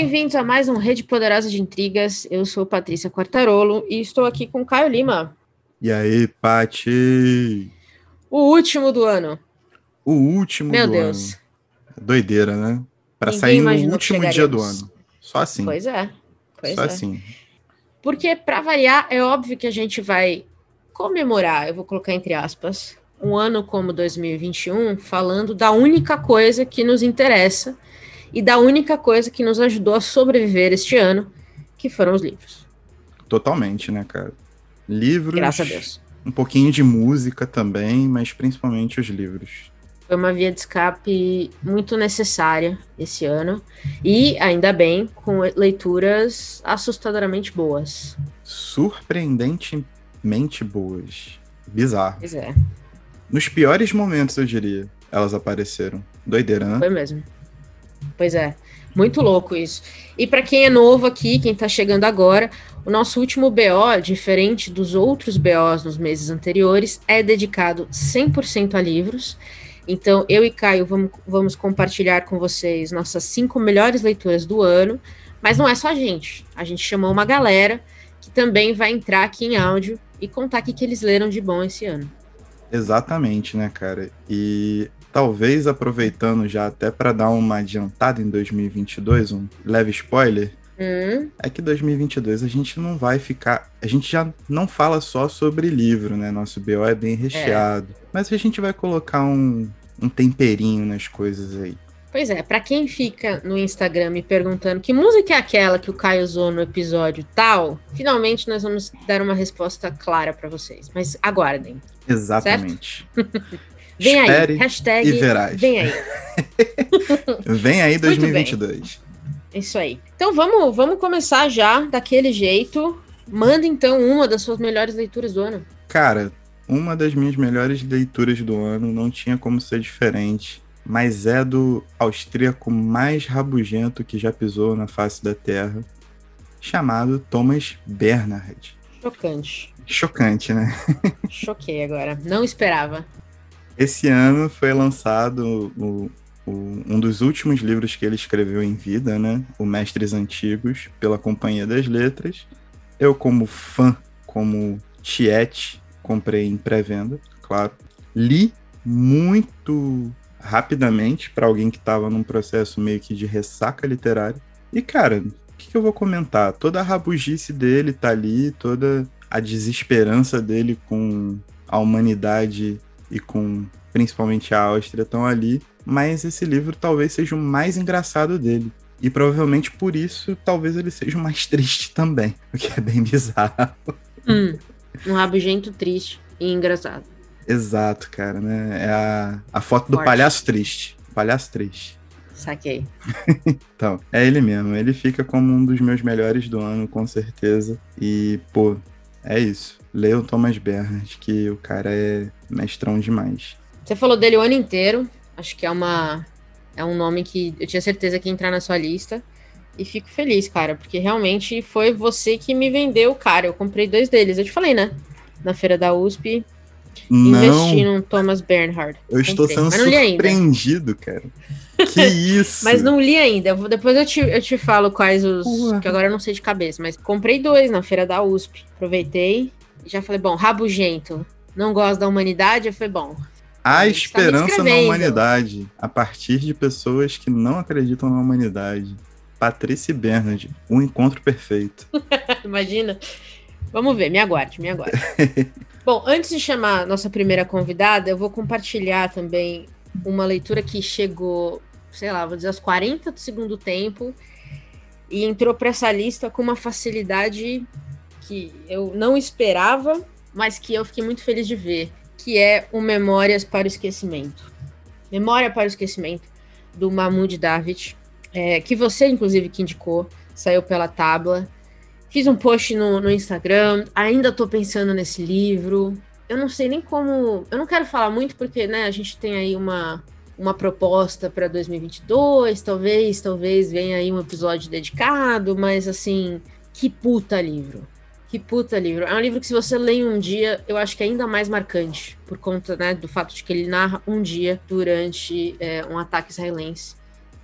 Bem-vindos a mais um Rede Poderosa de Intrigas. Eu sou Patrícia Quartarolo e estou aqui com Caio Lima. E aí, Pati? O último do ano. O último Meu do Deus. ano. Doideira, né? Ninguém sair no último dia do ano. Só assim. Pois é. Pois Só é. assim. Porque, para variar, é óbvio que a gente vai comemorar, eu vou colocar entre aspas, um ano como 2021, falando da única coisa que nos interessa e da única coisa que nos ajudou a sobreviver este ano, que foram os livros. Totalmente, né, cara? Livros. Graças a Deus. Um pouquinho de música também, mas principalmente os livros. Foi uma via de escape muito necessária esse ano. E, ainda bem, com leituras assustadoramente boas. Surpreendentemente boas. Bizarro. Pois é, Nos piores momentos, eu diria, elas apareceram. Doideira, né? foi mesmo. Pois é, muito louco isso. E para quem é novo aqui, quem tá chegando agora, o nosso último BO, diferente dos outros BOs nos meses anteriores, é dedicado 100% a livros. Então, eu e Caio vamos, vamos compartilhar com vocês nossas cinco melhores leituras do ano. Mas não é só a gente. A gente chamou uma galera que também vai entrar aqui em áudio e contar o que que eles leram de bom esse ano. Exatamente, né, cara? E talvez aproveitando já até para dar uma adiantada em 2022, um leve spoiler, Hum, é que 2022 a gente não vai ficar, a gente já não fala só sobre livro, né? Nosso BO é bem recheado, mas a gente vai colocar um, um temperinho nas coisas aí. Pois é, pra quem fica no Instagram me perguntando que música é aquela que o Caio usou no episódio tal, finalmente nós vamos dar uma resposta clara pra vocês. Mas aguardem. Exatamente. Vem aí, Espere hashtag e verás. vem aí. Vem aí Muito bem. 2022. Isso aí. Então vamos, vamos começar já daquele jeito. Manda então uma das suas melhores leituras do ano. Cara, uma das minhas melhores leituras do ano, não tinha como ser diferente, mas é do austríaco mais rabugento que já pisou na face da Terra, chamado Thomas Bernhard. Chocante. Chocante, né? Choquei agora. Não esperava. Esse ano foi lançado o- o- um dos últimos livros que ele escreveu em vida, né? O Mestres Antigos, pela Companhia das Letras. Eu, como fã, como tiete, comprei em pré-venda, claro. Li muito rapidamente para alguém que estava num processo meio que de ressaca literária. E, cara, o que, que eu vou comentar? Toda a rabugice dele tá ali, toda a desesperança dele com a humanidade e com principalmente a Áustria estão ali, mas esse livro talvez seja o mais engraçado dele. E provavelmente por isso, talvez ele seja o mais triste também, o que é bem bizarro. Hum, um rabugento triste e engraçado. Exato, cara, né? É a, a foto do Forte. palhaço triste. Palhaço triste. Saquei. Então, é ele mesmo. Ele fica como um dos meus melhores do ano, com certeza. E, pô, é isso. Leia o Thomas Bernhard, que o cara é mestrão demais. Você falou dele o ano inteiro. Acho que é uma é um nome que eu tinha certeza que ia entrar na sua lista. E fico feliz, cara, porque realmente foi você que me vendeu, cara. Eu comprei dois deles. Eu te falei, né? Na feira da USP, investi Não, no Thomas Bernhard. eu estou comprei, sendo surpreendido, cara. Que isso? Mas não li ainda. Eu depois eu te, eu te falo quais os. Porra. Que agora eu não sei de cabeça, mas comprei dois na feira da USP. Aproveitei já falei, bom, rabugento. Não gosto da humanidade, eu falei, bom. Há me esperança na humanidade a partir de pessoas que não acreditam na humanidade. Patrícia Bernard, um encontro perfeito. Imagina. Vamos ver, me aguarde, me aguarde. Bom, antes de chamar nossa primeira convidada, eu vou compartilhar também uma leitura que chegou, sei lá, vou dizer, aos 40 do segundo tempo e entrou para essa lista com uma facilidade que eu não esperava, mas que eu fiquei muito feliz de ver, que é o Memórias para o Esquecimento. Memória para o Esquecimento, do Mahmoud David, é, que você, inclusive, que indicou, saiu pela tábua. Fiz um post no, no Instagram, ainda tô pensando nesse livro. Eu não sei nem como. Eu não quero falar muito, porque né, a gente tem aí uma, uma proposta para 2022. Talvez, talvez venha aí um episódio dedicado, mas assim, que puta livro. Que puta livro. É um livro que, se você lê um dia, eu acho que é ainda mais marcante, por conta né, do fato de que ele narra um dia durante é, um ataque israelense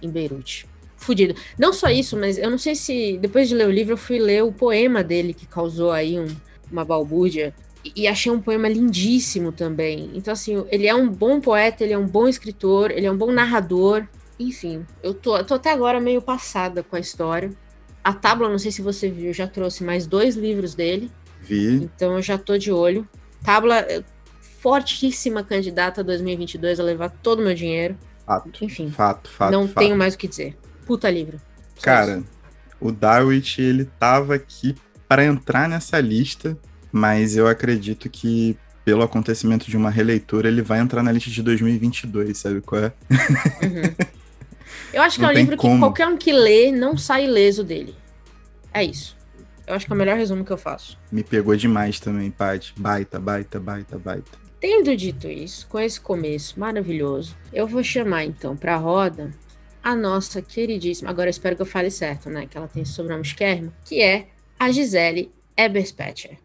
em Beirute. fudido. Não só isso, mas eu não sei se depois de ler o livro eu fui ler o poema dele que causou aí um, uma balbúrdia e achei um poema lindíssimo também. Então assim, ele é um bom poeta, ele é um bom escritor, ele é um bom narrador. Enfim, eu tô, tô até agora meio passada com a história. A Tábua, não sei se você viu, já trouxe mais dois livros dele. Vi. Então eu já tô de olho. Tábua, eh, fortíssima candidata a 2022 a levar todo o meu dinheiro. Fato. Enfim. Fato, fato. Não fato. tenho mais o que dizer. Puta livro. Só Cara, isso. o Darwich, ele tava aqui para entrar nessa lista, mas eu acredito que pelo acontecimento de uma releitura, ele vai entrar na lista de 2022, sabe qual é? Uhum. Eu acho que Não é um livro que como. qualquer um que lê não sai ileso dele. É isso. Eu acho que é o melhor resumo que eu faço. Me pegou demais também, Paty. Baita, baita, baita, baita. Tendo dito isso, com esse começo maravilhoso, eu vou chamar então para a roda a nossa queridíssima, agora eu espero que eu fale certo, né? Que ela tem esse sobrenome esquermo, que é a Gisele Eberspetcher.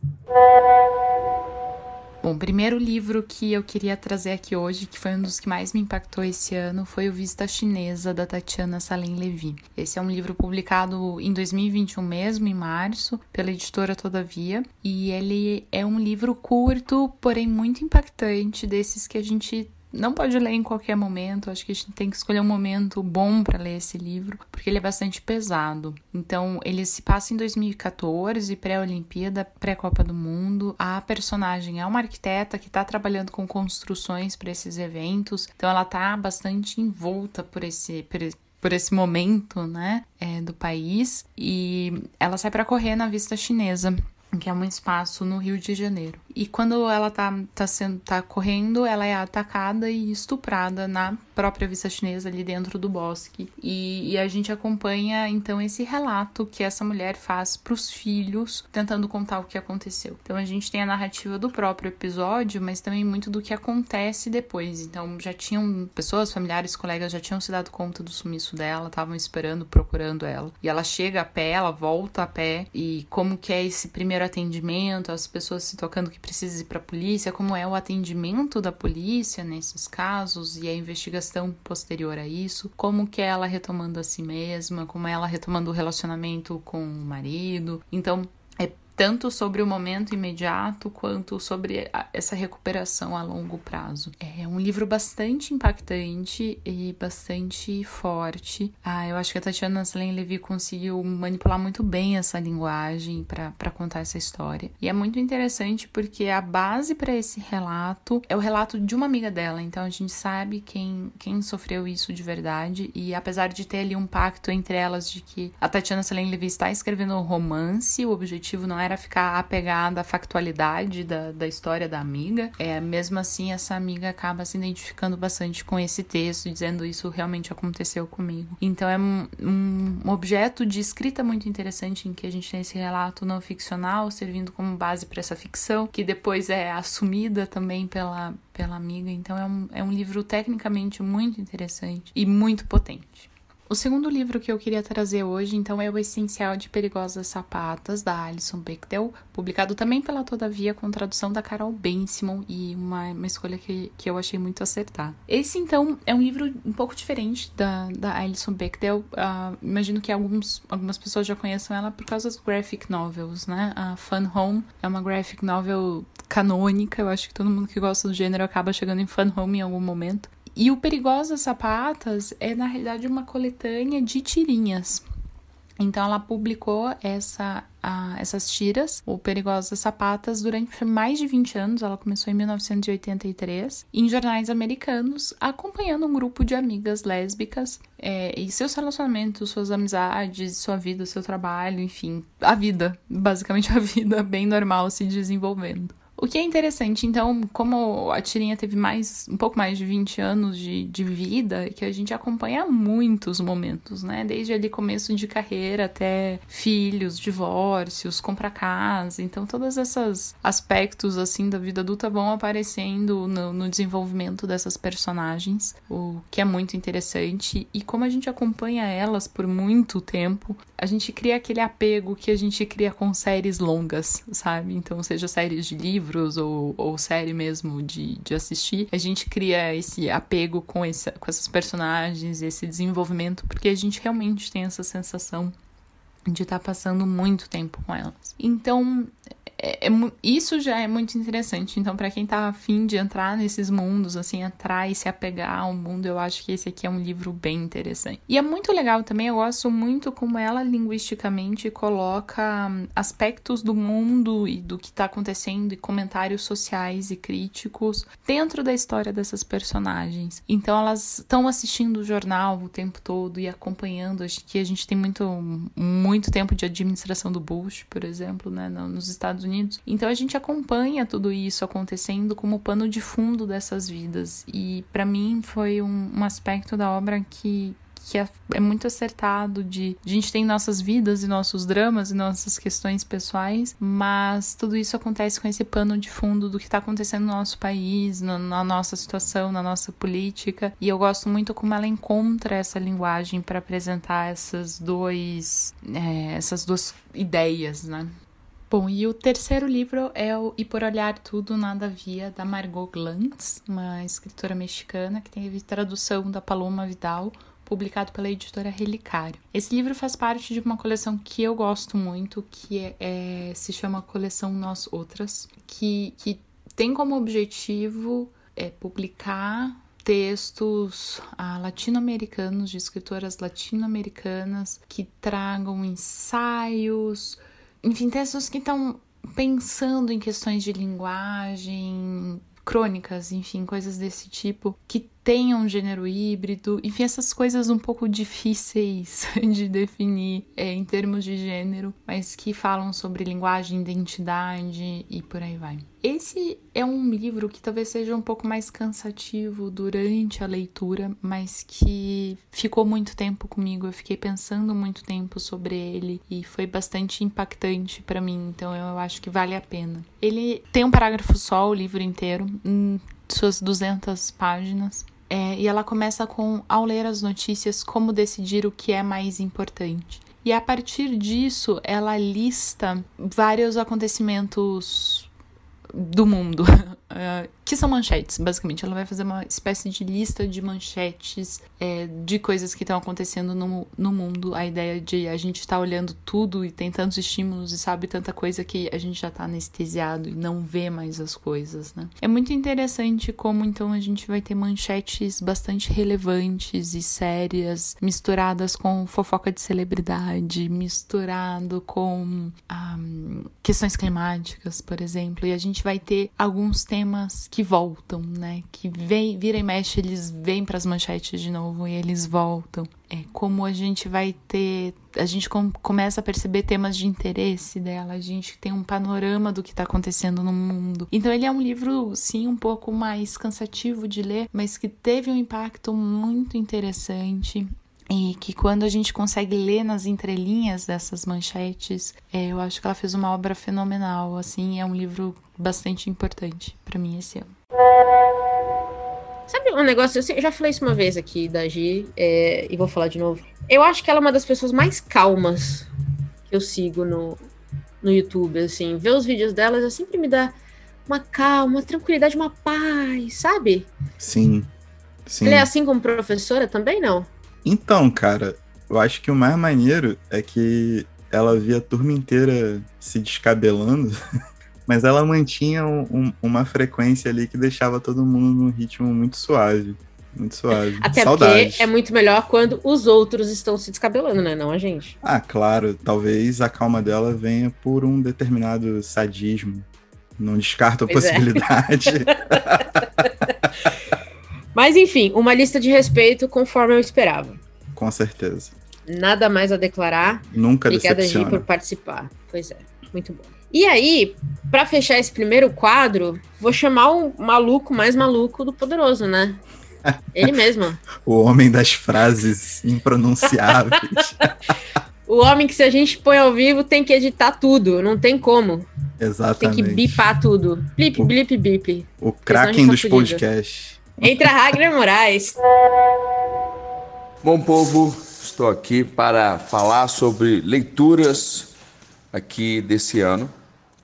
Bom, o primeiro livro que eu queria trazer aqui hoje, que foi um dos que mais me impactou esse ano, foi o Vista Chinesa, da Tatiana Salem Levy. Esse é um livro publicado em 2021 mesmo, em março, pela editora Todavia, e ele é um livro curto, porém muito impactante, desses que a gente não pode ler em qualquer momento. Acho que a gente tem que escolher um momento bom para ler esse livro, porque ele é bastante pesado. Então, ele se passa em 2014, pré-Olimpíada, pré-Copa do Mundo. A personagem é uma arquiteta que está trabalhando com construções para esses eventos. Então, ela está bastante envolta por esse, por por esse momento, né, é, do país, e ela sai para correr na vista chinesa, que é um espaço no Rio de Janeiro. E quando ela tá, tá, sendo, tá correndo, ela é atacada e estuprada na própria vista chinesa ali dentro do bosque. E, e a gente acompanha então esse relato que essa mulher faz pros filhos, tentando contar o que aconteceu. Então a gente tem a narrativa do próprio episódio, mas também muito do que acontece depois. Então já tinham pessoas, familiares, colegas já tinham se dado conta do sumiço dela, estavam esperando, procurando ela. E ela chega a pé, ela volta a pé e como que é esse primeiro atendimento, as pessoas se tocando que precisa ir para a polícia, como é o atendimento da polícia nesses casos e a investigação posterior a isso, como que é ela retomando a si mesma, como é ela retomando o relacionamento com o marido. Então, tanto sobre o momento imediato quanto sobre a- essa recuperação a longo prazo. É um livro bastante impactante e bastante forte. Ah, eu acho que a Tatiana Salen Levy conseguiu manipular muito bem essa linguagem para contar essa história. E é muito interessante porque a base para esse relato é o relato de uma amiga dela. Então a gente sabe quem, quem sofreu isso de verdade. E apesar de ter ali um pacto entre elas de que a Tatiana Salen Levy está escrevendo um romance, o objetivo não era ficar apegada à factualidade da, da história da amiga. É, mesmo assim, essa amiga acaba se identificando bastante com esse texto, dizendo isso realmente aconteceu comigo. Então é um, um objeto de escrita muito interessante em que a gente tem esse relato não ficcional servindo como base para essa ficção, que depois é assumida também pela, pela amiga. Então é um, é um livro tecnicamente muito interessante e muito potente. O segundo livro que eu queria trazer hoje, então, é O Essencial de Perigosas Sapatas, da Alison Bechdel, publicado também pela Todavia, com tradução da Carol Ben-Simon, e uma, uma escolha que, que eu achei muito acertada. Esse, então, é um livro um pouco diferente da, da Alison Bechdel. Ah, imagino que alguns, algumas pessoas já conheçam ela por causa das graphic novels, né? A Fun Home é uma graphic novel canônica, eu acho que todo mundo que gosta do gênero acaba chegando em Fun Home em algum momento. E o Perigosas Sapatas é, na realidade, uma coletânea de tirinhas. Então, ela publicou essa, a, essas tiras, o Perigosas Sapatas, durante mais de 20 anos. Ela começou em 1983, em jornais americanos, acompanhando um grupo de amigas lésbicas é, e seus relacionamentos, suas amizades, sua vida, seu trabalho, enfim, a vida, basicamente a vida bem normal se desenvolvendo. O que é interessante, então, como a tirinha teve mais um pouco mais de 20 anos de, de vida, é que a gente acompanha muitos momentos, né? Desde ali começo de carreira até filhos, divórcios, comprar casa. Então, todos esses aspectos, assim, da vida adulta vão aparecendo no, no desenvolvimento dessas personagens, o que é muito interessante. E como a gente acompanha elas por muito tempo, a gente cria aquele apego que a gente cria com séries longas, sabe? Então, seja séries de livros ou, ou série mesmo de, de assistir, a gente cria esse apego com, esse, com essas personagens, esse desenvolvimento, porque a gente realmente tem essa sensação de estar tá passando muito tempo com elas. Então, é, é, isso já é muito interessante. Então, para quem tá afim de entrar nesses mundos, assim, entrar e se apegar ao mundo, eu acho que esse aqui é um livro bem interessante. E é muito legal também, eu gosto muito como ela linguisticamente coloca hum, aspectos do mundo e do que tá acontecendo e comentários sociais e críticos dentro da história dessas personagens. Então, elas estão assistindo o jornal o tempo todo e acompanhando. Acho que a gente tem muito, muito tempo de administração do Bush, por exemplo, né, nos Estados Unidos Unidos. Então a gente acompanha tudo isso acontecendo como pano de fundo dessas vidas. E para mim foi um, um aspecto da obra que, que é, é, muito acertado de, a gente tem nossas vidas e nossos dramas e nossas questões pessoais, mas tudo isso acontece com esse pano de fundo do que está acontecendo no nosso país, no, na nossa situação, na nossa política. E eu gosto muito como ela encontra essa linguagem para apresentar essas dois, é, essas duas ideias, né? Bom, e o terceiro livro é o E Por Olhar Tudo Nada Via, da Margot Glantz, uma escritora mexicana que teve tradução da Paloma Vidal, publicado pela editora Relicário. Esse livro faz parte de uma coleção que eu gosto muito, que é, é, se chama Coleção Nós Outras, que, que tem como objetivo é, publicar textos ah, latino-americanos, de escritoras latino-americanas, que tragam ensaios, enfim, textos que estão pensando em questões de linguagem, crônicas, enfim, coisas desse tipo, que tenham um gênero híbrido, enfim, essas coisas um pouco difíceis de definir é, em termos de gênero, mas que falam sobre linguagem, identidade e por aí vai. Esse é um livro que talvez seja um pouco mais cansativo durante a leitura, mas que ficou muito tempo comigo. Eu fiquei pensando muito tempo sobre ele e foi bastante impactante para mim, então eu acho que vale a pena. Ele tem um parágrafo só, o livro inteiro, em suas 200 páginas. É, e ela começa com, ao ler as notícias, como decidir o que é mais importante. E a partir disso, ela lista vários acontecimentos do mundo. Uh, que são manchetes, basicamente. Ela vai fazer uma espécie de lista de manchetes é, de coisas que estão acontecendo no, no mundo. A ideia de a gente estar tá olhando tudo e tem tantos estímulos e sabe tanta coisa que a gente já está anestesiado e não vê mais as coisas, né? É muito interessante como então a gente vai ter manchetes bastante relevantes e sérias, misturadas com fofoca de celebridade, misturado com um, ah, questões climáticas, por exemplo. E a gente vai ter alguns temas temas que voltam, né? Que vem, vira e mexe, eles vêm para as manchetes de novo e eles voltam. É como a gente vai ter, a gente com, começa a perceber temas de interesse dela, a gente tem um panorama do que está acontecendo no mundo. Então ele é um livro sim um pouco mais cansativo de ler, mas que teve um impacto muito interessante e que quando a gente consegue ler nas entrelinhas dessas manchetes, é, eu acho que ela fez uma obra fenomenal, assim, é um livro bastante importante para mim esse ano. Sabe um negócio, eu já falei isso uma vez aqui da Gi, é, e vou falar de novo. Eu acho que ela é uma das pessoas mais calmas que eu sigo no, no YouTube, assim. Ver os vídeos delas eu sempre me dá uma calma, uma tranquilidade, uma paz, sabe? Sim. Sim. Ela é assim como professora também, não? Então, cara, eu acho que o mais maneiro é que ela via a turma inteira se descabelando, mas ela mantinha um, uma frequência ali que deixava todo mundo num ritmo muito suave. Muito suave. Até Saudades. porque é muito melhor quando os outros estão se descabelando, né? Não a gente. Ah, claro. Talvez a calma dela venha por um determinado sadismo. Não descarto a pois é. possibilidade. É. Mas enfim, uma lista de respeito conforme eu esperava. Com certeza. Nada mais a declarar. Nunca Obrigada, Gi, por participar. Pois é, muito bom. E aí, para fechar esse primeiro quadro, vou chamar o maluco mais maluco do Poderoso, né? Ele mesmo. o homem das frases impronunciáveis. o homem que se a gente põe ao vivo tem que editar tudo, não tem como. Exatamente. Tem que bipar tudo. Blip, blip, blip. O Kraken dos podcasts. Entra Ragnar Moraes. Bom povo, Estou aqui para falar sobre leituras aqui desse ano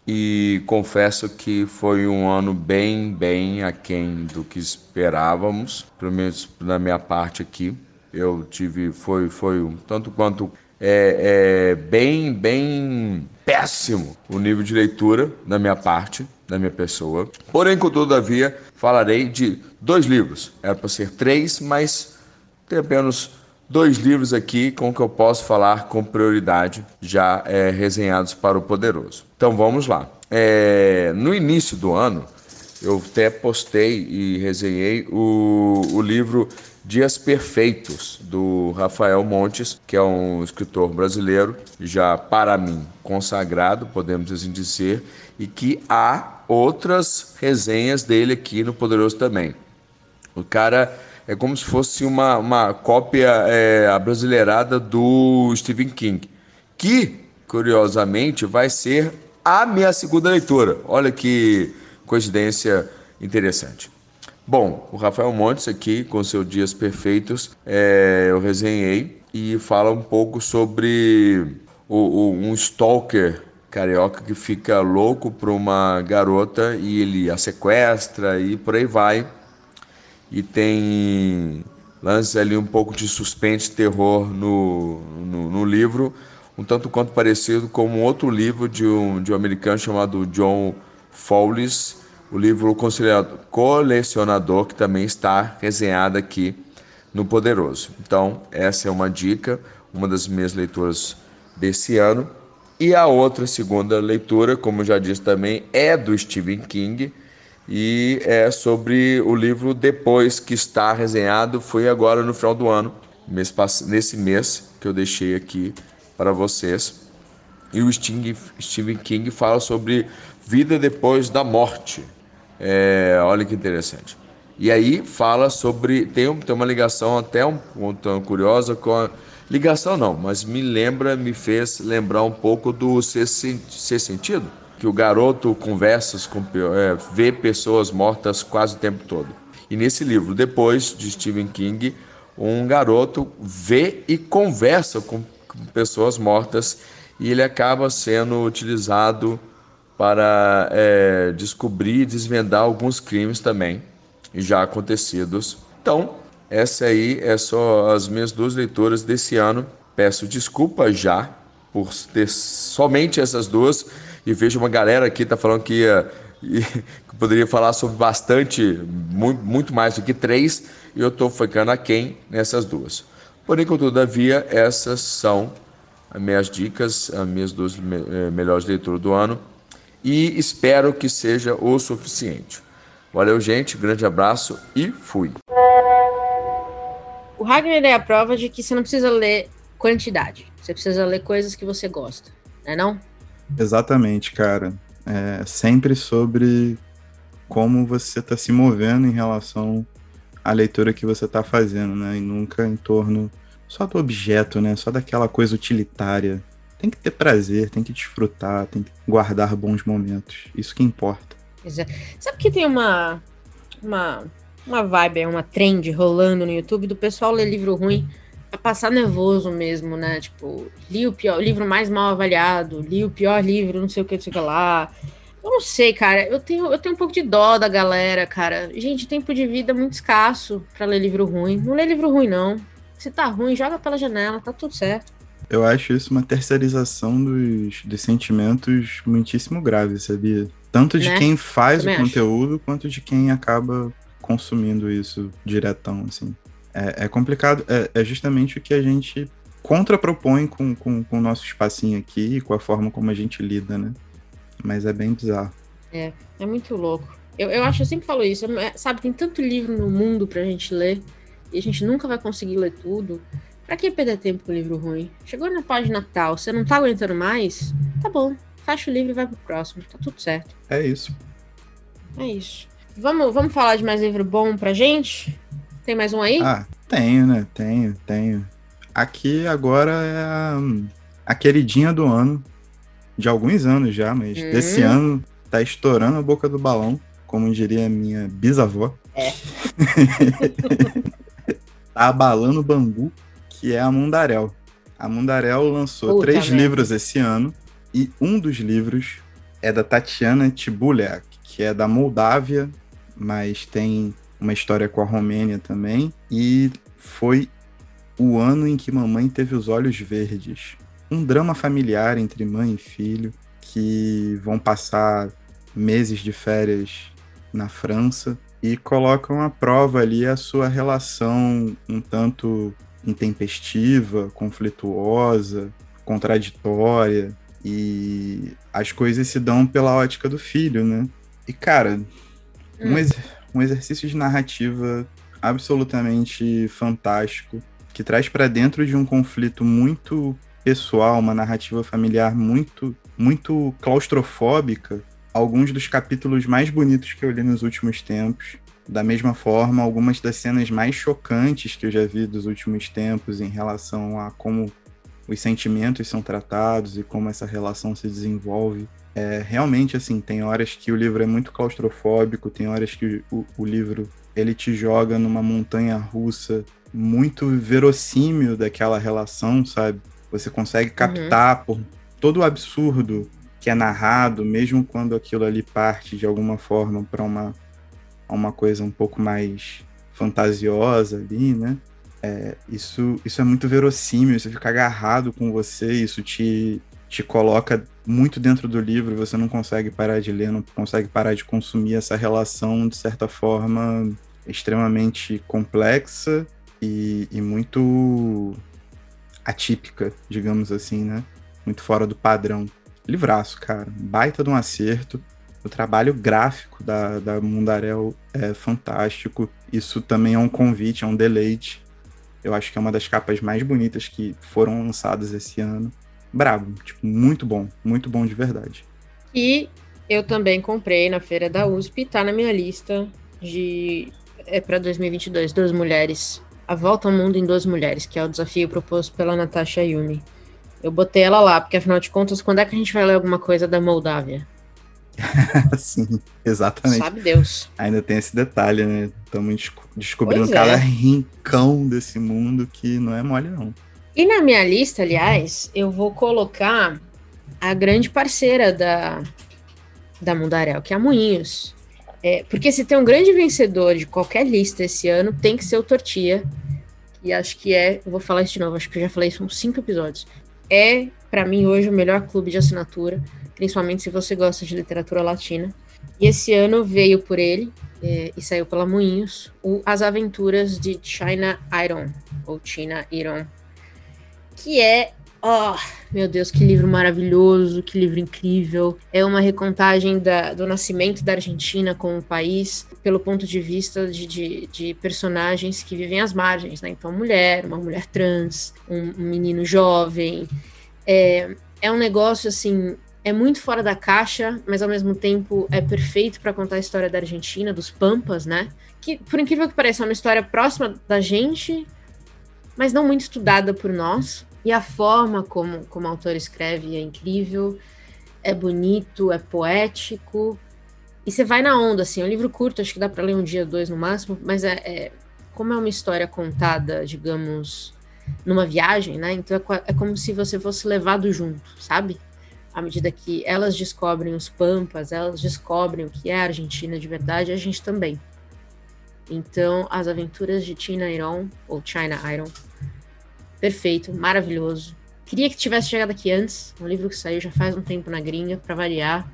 e confesso que foi um ano bem, bem aquém do que esperávamos, pelo menos na minha parte aqui. Eu tive, foi, foi um tanto quanto é, é, bem, bem péssimo o nível de leitura da minha parte, da minha pessoa. Porém, todavia, falarei de dois livros. Era para ser três, mas tem apenas dois livros aqui com que eu posso falar com prioridade, já é, resenhados para o Poderoso. Então vamos lá. É, no início do ano, eu até postei e resenhei o, o livro Dias Perfeitos, do Rafael Montes, que é um escritor brasileiro, já para mim consagrado, podemos assim dizer, e que há outras resenhas dele aqui no Poderoso também. O cara é como se fosse uma, uma cópia é, abrasileirada do Stephen King, que, curiosamente, vai ser a minha segunda leitura. Olha que coincidência interessante. Bom, o Rafael Montes aqui, com seus Dias Perfeitos, é, eu resenhei e fala um pouco sobre o, o, um stalker carioca que fica louco por uma garota e ele a sequestra e por aí vai. E tem lances ali um pouco de suspense, terror no, no, no livro, um tanto quanto parecido com um outro livro de um, de um americano chamado John Fowles, o livro Colecionador, que também está resenhado aqui no Poderoso. Então, essa é uma dica, uma das minhas leituras desse ano. E a outra segunda leitura, como já disse também, é do Stephen King e é sobre o livro Depois que está resenhado, foi agora no final do ano, mês, nesse mês que eu deixei aqui para vocês. E o Stephen King fala sobre vida depois da morte. É, olha que interessante. E aí fala sobre. Tem, tem uma ligação até um ponto curiosa com a. Ligação não, mas me lembra, me fez lembrar um pouco do Ser, ser Sentido. Que o garoto conversa com. É, vê pessoas mortas quase o tempo todo. E nesse livro, depois de Stephen King, um garoto vê e conversa com, com pessoas mortas e ele acaba sendo utilizado para é, descobrir e desvendar alguns crimes também já acontecidos. Então, essa aí é só as minhas duas leituras desse ano. Peço desculpa já por ter somente essas duas e vejo uma galera aqui tá falando que, ia, que poderia falar sobre bastante, muito, mais do que três, e eu estou ficando aquém nessas duas. Porém, todavia, essas são as minhas dicas, as minhas duas eh, melhores leituras do ano e espero que seja o suficiente. Valeu, gente, grande abraço e fui. O Ragnar é a prova de que você não precisa ler quantidade, você precisa ler coisas que você gosta, né não? Exatamente, cara. É sempre sobre como você está se movendo em relação à leitura que você está fazendo, né? E nunca em torno só do objeto, né? Só daquela coisa utilitária tem que ter prazer, tem que desfrutar, tem que guardar bons momentos. Isso que importa. Exato. Sabe que tem uma, uma, uma vibe, uma trend rolando no YouTube do pessoal ler livro ruim pra passar nervoso mesmo, né? Tipo, li o pior, livro mais mal avaliado, li o pior livro, não sei o que, não sei o que lá. Eu não sei, cara. Eu tenho, eu tenho um pouco de dó da galera, cara. Gente, tempo de vida muito escasso para ler livro ruim. Não lê livro ruim, não. Se tá ruim, joga pela janela, tá tudo certo. Eu acho isso uma terceirização dos, dos sentimentos muitíssimo grave, sabia? Tanto de né? quem faz Também o conteúdo, acho. quanto de quem acaba consumindo isso diretão, assim. É, é complicado, é, é, justamente o que a gente contrapropõe com, com, com o nosso espacinho aqui, com a forma como a gente lida, né? Mas é bem bizarro. É, é muito louco. Eu, eu acho, eu sempre falo isso, é, sabe, tem tanto livro no mundo pra gente ler, e a gente nunca vai conseguir ler tudo. Pra que perder tempo com livro ruim? Chegou na página tal, você não tá aguentando mais? Tá bom, fecha o livro e vai pro próximo, tá tudo certo. É isso. É isso. Vamos, vamos falar de mais livro bom pra gente? Tem mais um aí? Ah, tenho, né? Tenho, tenho. Aqui agora é a, a queridinha do ano. De alguns anos já, mas hum. desse ano tá estourando a boca do balão, como diria minha bisavó. É. tá abalando o bambu que é a Mundarel. A Mundarel lançou Puta três livros esse ano e um dos livros é da Tatiana Tibuliak, que é da Moldávia, mas tem uma história com a Romênia também. E foi o ano em que mamãe teve os olhos verdes. Um drama familiar entre mãe e filho que vão passar meses de férias na França e colocam à prova ali a sua relação um tanto intempestiva, conflituosa, contraditória e as coisas se dão pela ótica do filho, né? E cara, hum. um, ex um exercício de narrativa absolutamente fantástico que traz para dentro de um conflito muito pessoal, uma narrativa familiar muito muito claustrofóbica, alguns dos capítulos mais bonitos que eu li nos últimos tempos. Da mesma forma, algumas das cenas mais chocantes que eu já vi dos últimos tempos em relação a como os sentimentos são tratados e como essa relação se desenvolve. É, realmente, assim, tem horas que o livro é muito claustrofóbico, tem horas que o, o livro ele te joga numa montanha russa muito verossímil daquela relação, sabe? Você consegue uhum. captar uhum. por todo o absurdo que é narrado, mesmo quando aquilo ali parte de alguma forma para uma, uma coisa um pouco mais fantasiosa ali, né? É, isso, isso é muito verossímil, isso fica agarrado com você, isso te, te coloca muito dentro do livro, você não consegue parar de ler, não consegue parar de consumir essa relação, de certa forma, extremamente complexa e, e muito atípica, digamos assim, né? Muito fora do padrão. Livraço, cara. Baita de um acerto. O trabalho gráfico da, da Mundarel é fantástico. Isso também é um convite, é um deleite eu acho que é uma das capas mais bonitas que foram lançadas esse ano. Brabo, tipo, muito bom, muito bom de verdade. E eu também comprei na feira da USP, tá na minha lista de é para 2022, duas mulheres. A volta ao mundo em duas mulheres, que é o desafio proposto pela Natasha Yumi. Eu botei ela lá, porque afinal de contas, quando é que a gente vai ler alguma coisa da Moldávia? Sim, exatamente. Sabe Deus. Ainda tem esse detalhe, né? Estamos descobrindo cada é. rincão desse mundo que não é mole, não. E na minha lista, aliás, eu vou colocar a grande parceira da, da Mundarel, que é a Moinhos. É, porque se tem um grande vencedor de qualquer lista esse ano, tem que ser o Tortia. E acho que é, eu vou falar isso de novo, acho que eu já falei isso uns cinco episódios. É, para mim, hoje o melhor clube de assinatura principalmente se você gosta de literatura latina. E esse ano veio por ele, é, e saiu pela Moinhos, o As Aventuras de China Iron, ou China Iron, que é Oh, meu Deus, que livro maravilhoso, que livro incrível. É uma recontagem da, do nascimento da Argentina como país, pelo ponto de vista de, de, de, personagens que vivem às margens, né? Então, mulher, uma mulher trans, um, um menino jovem. É, é um negócio, assim, é muito fora da caixa, mas ao mesmo tempo é perfeito para contar a história da Argentina, dos Pampas, né? Que, por incrível que pareça, é uma história próxima da gente, mas não muito estudada por nós. E a forma como, como o autor escreve é incrível, é bonito, é poético. E você vai na onda, assim. É um livro curto, acho que dá para ler um dia, dois no máximo, mas é, é como é uma história contada, digamos, numa viagem, né? Então é, é como se você fosse levado junto, sabe? À medida que elas descobrem os Pampas, elas descobrem o que é a Argentina de verdade, a gente também. Então, As Aventuras de Tina Iron, ou China Iron, perfeito, maravilhoso. Queria que tivesse chegado aqui antes, um livro que saiu já faz um tempo na gringa, para variar,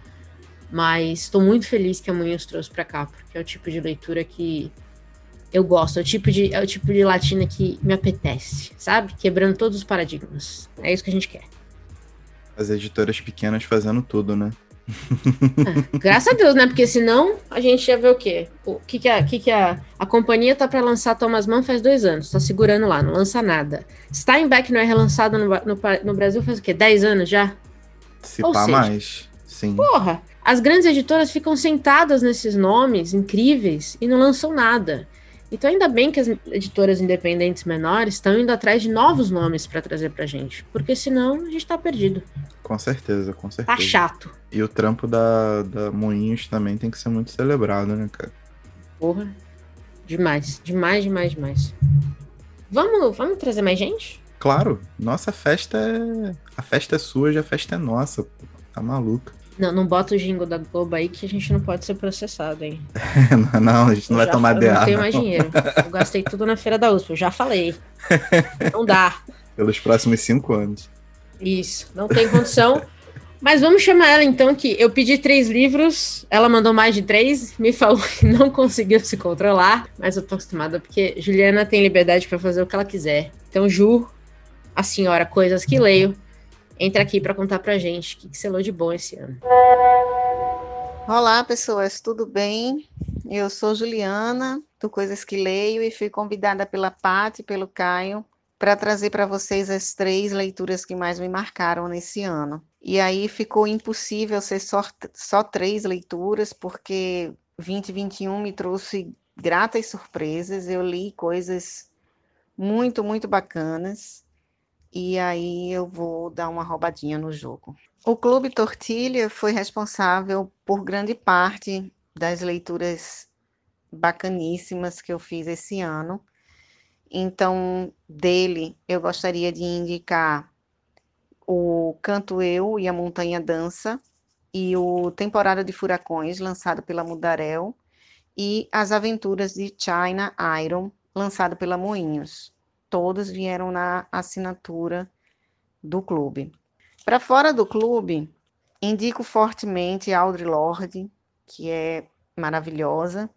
mas estou muito feliz que a Munhos trouxe para cá, porque é o tipo de leitura que eu gosto, é o tipo de, é o tipo de latina que me apetece, sabe? Quebrando todos os paradigmas. É isso que a gente quer. As editoras pequenas fazendo tudo, né? É, graças a Deus, né? Porque senão a gente ia ver o quê? O que, que, a, que, que a, a companhia tá para lançar Thomas Mann faz dois anos, tá segurando lá, não lança nada. Steinbeck não é relançado no, no, no Brasil faz o quê? Dez anos já? Se Ou pá seja, mais, sim. Porra, as grandes editoras ficam sentadas nesses nomes incríveis e não lançam nada. Então, ainda bem que as editoras independentes menores estão indo atrás de novos nomes para trazer pra gente, porque senão a gente tá perdido. Com certeza, com certeza. Tá chato. E o trampo da, da Moinhos também tem que ser muito celebrado, né, cara? Porra. Demais, demais, demais, demais. Vamos, vamos trazer mais gente? Claro, nossa festa é. A festa é sua, já a festa é nossa. Tá maluca. Não, não bota o jingle da Globo aí que a gente não pode ser processado, hein? não, a gente não eu vai tomar DA. Eu não tenho mais dinheiro. Eu gastei tudo na feira da USP, eu já falei. Não dá. Pelos próximos cinco anos. Isso, não tem condição. Mas vamos chamar ela então, que eu pedi três livros, ela mandou mais de três, me falou que não conseguiu se controlar, mas eu tô acostumada porque Juliana tem liberdade para fazer o que ela quiser. Então, Ju, a senhora Coisas que Leio, entra aqui para contar pra gente o que, que selou de bom esse ano. Olá, pessoas, tudo bem? Eu sou Juliana, do Coisas que Leio, e fui convidada pela Paty e pelo Caio para trazer para vocês as três leituras que mais me marcaram nesse ano. E aí ficou impossível ser só, só três leituras, porque 2021 me trouxe gratas surpresas. Eu li coisas muito, muito bacanas. E aí eu vou dar uma roubadinha no jogo. O Clube Tortilha foi responsável por grande parte das leituras bacaníssimas que eu fiz esse ano. Então, dele, eu gostaria de indicar o Canto Eu e a Montanha Dança, e o Temporada de Furacões, lançado pela Mudarel, e As Aventuras de China Iron, lançado pela Moinhos. Todos vieram na assinatura do clube. Para fora do clube, indico fortemente Audre Lorde, que é maravilhosa,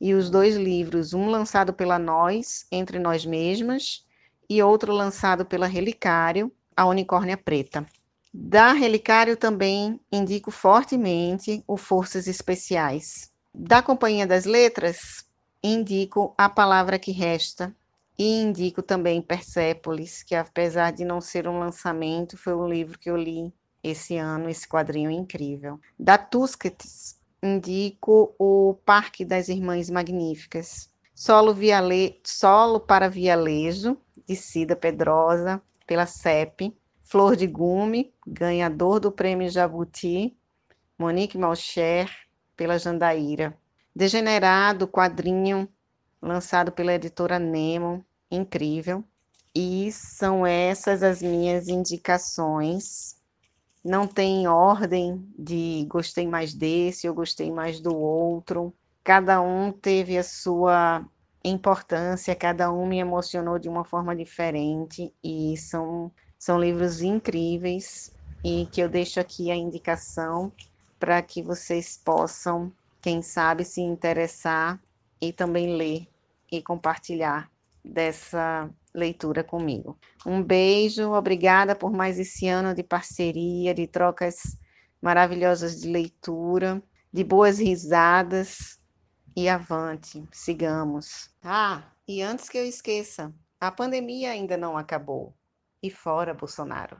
e os dois livros, um lançado pela Nós, Entre Nós Mesmas, e outro lançado pela Relicário, A Unicórnia Preta. Da Relicário também indico fortemente o Forças Especiais. Da Companhia das Letras, indico A Palavra que Resta, e indico também Persépolis, que apesar de não ser um lançamento, foi um livro que eu li esse ano, esse quadrinho incrível. Da Tusquets, indico o Parque das Irmãs Magníficas. Solo, Viale... Solo para Vialejo, de Cida Pedrosa, pela CEP. Flor de Gume, ganhador do Prêmio Jabuti, Monique Malcher, pela Jandaíra. Degenerado, quadrinho, lançado pela editora Nemo, incrível. E são essas as minhas indicações não tem ordem de gostei mais desse ou gostei mais do outro. Cada um teve a sua importância, cada um me emocionou de uma forma diferente e são, são livros incríveis e que eu deixo aqui a indicação para que vocês possam, quem sabe, se interessar e também ler e compartilhar dessa leitura comigo. Um beijo, obrigada por mais esse ano de parceria, de trocas maravilhosas de leitura, de boas risadas e avante, sigamos. Ah, e antes que eu esqueça, a pandemia ainda não acabou. E fora Bolsonaro.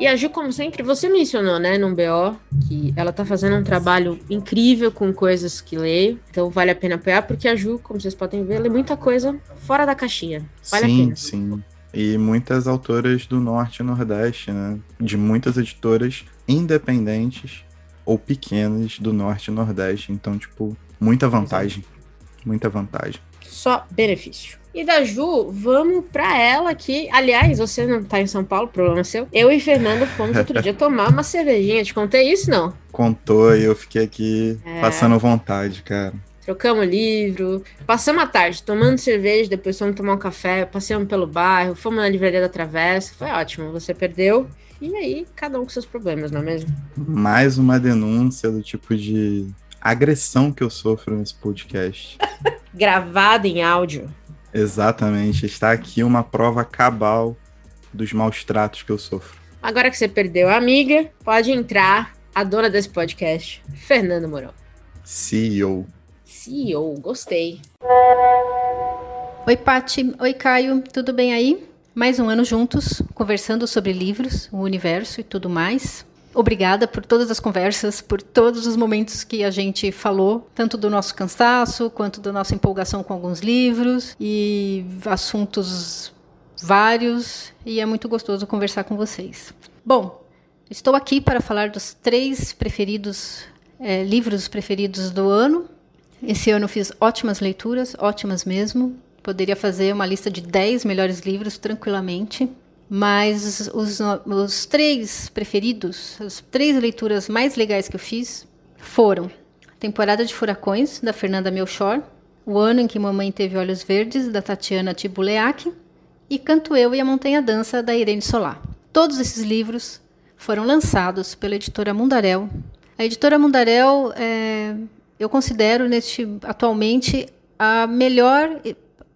E a Ju, como sempre, você mencionou, né, no BO, que ela tá fazendo um trabalho incrível com coisas que leio. Então vale a pena apoiar, porque a Ju, como vocês podem ver, lê muita coisa fora da caixinha. Vale sim, a pena. Sim, E muitas autoras do Norte e Nordeste, né? De muitas editoras independentes ou pequenas do Norte e Nordeste. Então, tipo, muita vantagem. Muita vantagem. Só benefício. E da Ju, vamos pra ela que, aliás, você não tá em São Paulo, problema seu. Eu e Fernando fomos outro dia tomar uma cervejinha. Te contei isso, não? Contou e eu fiquei aqui é... passando vontade, cara. Trocamos livro, passamos a tarde tomando cerveja, depois fomos tomar um café, passeamos pelo bairro, fomos na livraria da Travessa, foi ótimo. Você perdeu, e aí, cada um com seus problemas, não é mesmo? Mais uma denúncia do tipo de agressão que eu sofro nesse podcast. Gravado em áudio. Exatamente. Está aqui uma prova cabal dos maus tratos que eu sofro. Agora que você perdeu a amiga, pode entrar a dona desse podcast, Fernanda Mourão. CEO. CEO, gostei. Oi, Pati. Oi, Caio. Tudo bem aí? Mais um ano juntos, conversando sobre livros, o universo e tudo mais. Obrigada por todas as conversas, por todos os momentos que a gente falou, tanto do nosso cansaço quanto da nossa empolgação com alguns livros e assuntos vários, e é muito gostoso conversar com vocês. Bom, estou aqui para falar dos três preferidos é, livros preferidos do ano. Esse ano fiz ótimas leituras, ótimas mesmo. Poderia fazer uma lista de 10 melhores livros tranquilamente. Mas os, os três preferidos, as três leituras mais legais que eu fiz foram Temporada de Furacões, da Fernanda Melchor, O Ano em que Mamãe Teve Olhos Verdes, da Tatiana Tibuleak, e Canto Eu e a Montanha Dança, da Irene Solar. Todos esses livros foram lançados pela editora Mundarel. A editora Mundarel, é, eu considero neste, atualmente a melhor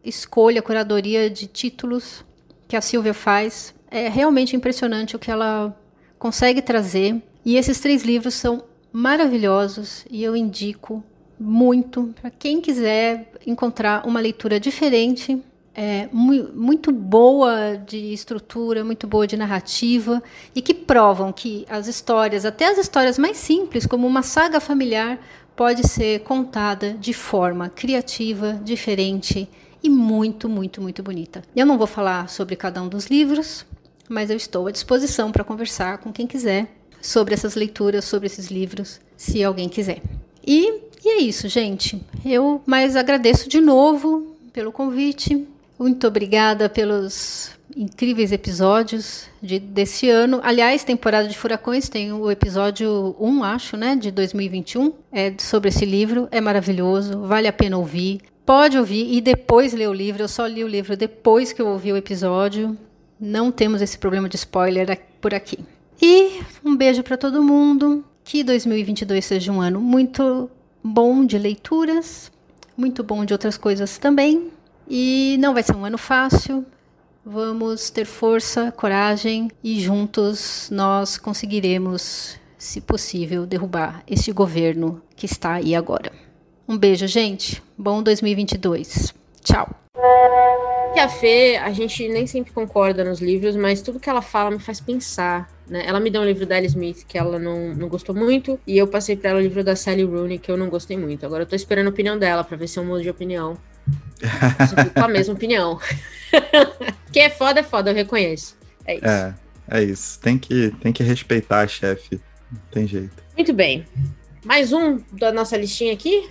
escolha, curadoria de títulos que a Silvia faz. É realmente impressionante o que ela consegue trazer. E esses três livros são maravilhosos e eu indico muito para quem quiser encontrar uma leitura diferente, é, muito boa de estrutura, muito boa de narrativa e que provam que as histórias, até as histórias mais simples, como uma saga familiar, pode ser contada de forma criativa, diferente e muito, muito, muito bonita. Eu não vou falar sobre cada um dos livros, mas eu estou à disposição para conversar com quem quiser sobre essas leituras, sobre esses livros, se alguém quiser. E, e é isso, gente. Eu mais agradeço de novo pelo convite. Muito obrigada pelos incríveis episódios de, desse ano. Aliás, temporada de Furacões tem o episódio 1, acho, né, de 2021, é sobre esse livro. É maravilhoso, vale a pena ouvir. Pode ouvir e depois ler o livro. Eu só li o livro depois que eu ouvi o episódio. Não temos esse problema de spoiler por aqui. E um beijo para todo mundo. Que 2022 seja um ano muito bom de leituras, muito bom de outras coisas também. E não vai ser um ano fácil. Vamos ter força, coragem e juntos nós conseguiremos, se possível, derrubar este governo que está aí agora. Um beijo, gente. Bom 2022. Tchau. Que a Fê, a gente nem sempre concorda nos livros, mas tudo que ela fala me faz pensar. Né? Ela me deu um livro da Alice Smith que ela não, não gostou muito, e eu passei para ela o livro da Sally Rooney que eu não gostei muito. Agora eu tô esperando a opinião dela para ver se eu mudo de opinião. Eu com a mesma opinião. Quem é foda é foda, eu reconheço. É isso. É, é isso. Tem que, tem que respeitar a chefe. Não tem jeito. Muito bem. Mais um da nossa listinha aqui?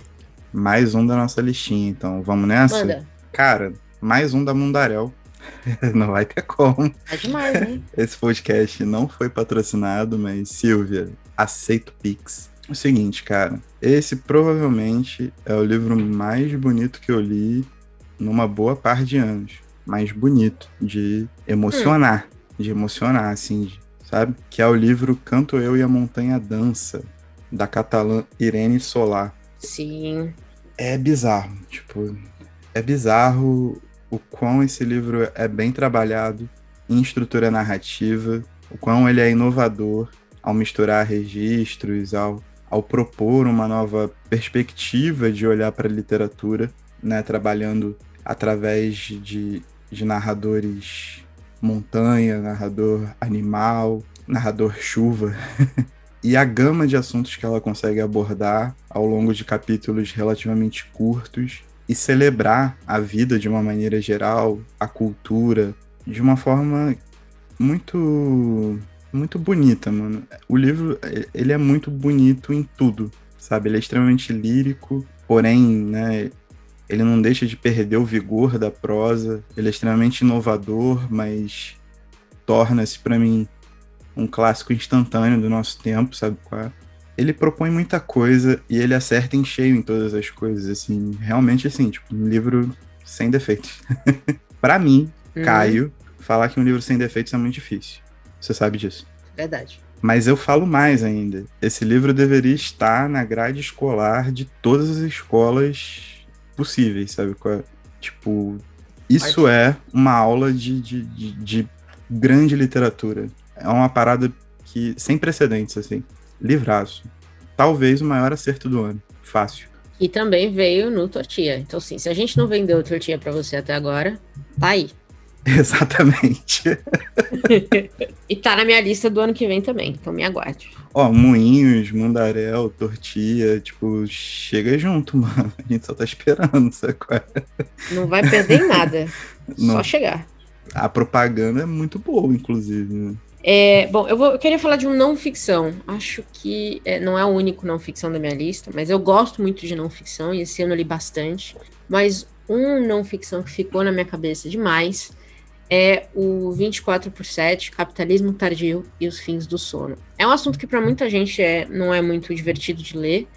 Mais um da nossa listinha, então vamos nessa? Manda. Cara, mais um da Mundarel. não vai ter como. É demais, né? Esse podcast não foi patrocinado, mas Silvia, aceito Pix. O seguinte, cara, esse provavelmente é o livro mais bonito que eu li numa boa par de anos. Mais bonito, de emocionar, hum. de emocionar, assim, sabe? Que é o livro Canto Eu e a Montanha Dança, da catalã Irene Solar. Sim. É bizarro, tipo, é bizarro o quão esse livro é bem trabalhado em estrutura narrativa, o quão ele é inovador ao misturar registros, ao, ao propor uma nova perspectiva de olhar para a literatura, né, trabalhando através de, de narradores montanha, narrador animal, narrador chuva. e a gama de assuntos que ela consegue abordar ao longo de capítulos relativamente curtos e celebrar a vida de uma maneira geral, a cultura, de uma forma muito muito bonita, mano. O livro, ele é muito bonito em tudo, sabe? Ele é extremamente lírico, porém, né, ele não deixa de perder o vigor da prosa. Ele é extremamente inovador, mas torna-se para mim um clássico instantâneo do nosso tempo, sabe qual é? ele propõe muita coisa e ele acerta em cheio em todas as coisas, assim, realmente assim, tipo, um livro sem defeitos. para mim, uhum. Caio, falar que um livro sem defeitos é muito difícil. Você sabe disso. Verdade. Mas eu falo mais ainda. Esse livro deveria estar na grade escolar de todas as escolas possíveis, sabe? É? Tipo, isso é uma aula de, de, de, de grande literatura. É uma parada que sem precedentes, assim livraço. Talvez o maior acerto do ano. Fácil. E também veio no Tortia. Então, sim, se a gente não vendeu Tortia para você até agora, tá aí. Exatamente. e tá na minha lista do ano que vem também, então me aguarde. Ó, Moinhos, Mundaréu, Tortia, tipo, chega junto, mano. A gente só tá esperando, sacou? Não vai perder em nada. Não. Só chegar. A propaganda é muito boa, inclusive. Né? É, bom, eu, vou, eu, queria falar de um não ficção. Acho que é, não é o único não ficção da minha lista, mas eu gosto muito de não ficção e esse ano eu li bastante. Mas um não ficção que ficou na minha cabeça demais é o 24 por 7, Capitalismo Tardio e os Fins do Sono. É um assunto que para muita gente é, não é muito divertido de ler.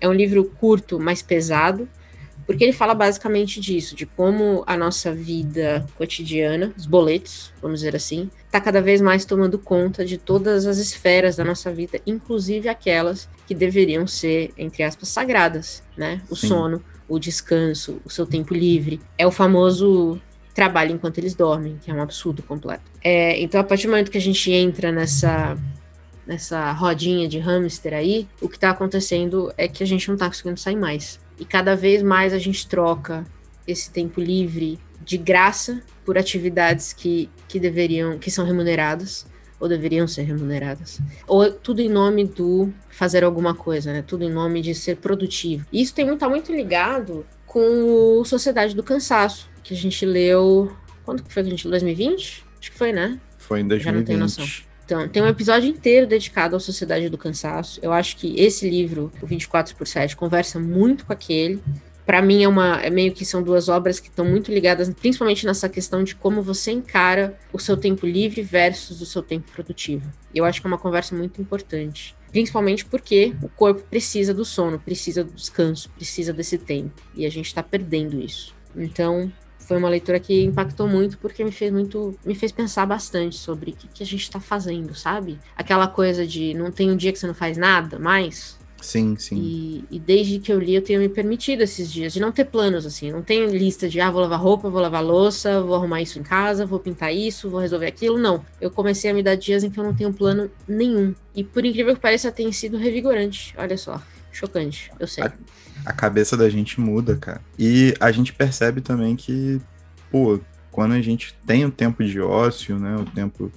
É um livro curto, mas pesado, porque ele fala basicamente disso, de como a nossa vida cotidiana, os boletos, vamos dizer assim, está cada vez mais tomando conta de todas as esferas da nossa vida, inclusive aquelas que deveriam ser, entre aspas, sagradas, né? O Sim. sono, o descanso, o seu tempo livre. É o famoso trabalho enquanto eles dormem, que é um absurdo completo. É, então, a partir do momento que a gente entra nessa nessa rodinha de hamster aí, o que está acontecendo é que a gente não está conseguindo sair mais. E cada vez mais a gente troca esse tempo livre de graça por atividades que, que deveriam, que são remuneradas ou deveriam ser remuneradas. Ou tudo em nome do fazer alguma coisa, né? Tudo em nome de ser produtivo. E isso tem tá muito ligado com o Sociedade do Cansaço, que a gente leu. Quando foi que a gente leu? 2020? Acho que foi, né? Foi em 2020. Já não tenho noção. Então, tem um episódio inteiro dedicado à Sociedade do Cansaço. Eu acho que esse livro, o 24 por 7, conversa muito com aquele. Para mim é uma é meio que são duas obras que estão muito ligadas, principalmente nessa questão de como você encara o seu tempo livre versus o seu tempo produtivo. Eu acho que é uma conversa muito importante. Principalmente porque o corpo precisa do sono, precisa do descanso, precisa desse tempo. E a gente está perdendo isso. Então, foi uma leitura que impactou muito porque me fez muito me fez pensar bastante sobre o que, que a gente está fazendo sabe aquela coisa de não tem um dia que você não faz nada mais Sim, sim. E, e, desde que eu li, eu tenho me permitido esses dias de não ter planos, assim. Não tenho lista de, ah, vou lavar roupa, vou lavar louça, vou arrumar isso em casa, vou pintar isso, vou resolver aquilo. Não. Eu comecei a me dar dias em que eu não tenho plano nenhum. E por incrível que pareça, tem sido revigorante. Olha só. Chocante, eu sei. A, a cabeça da gente muda, cara. E a gente percebe também que, pô, quando a gente tem o tempo de ócio, né? O tempo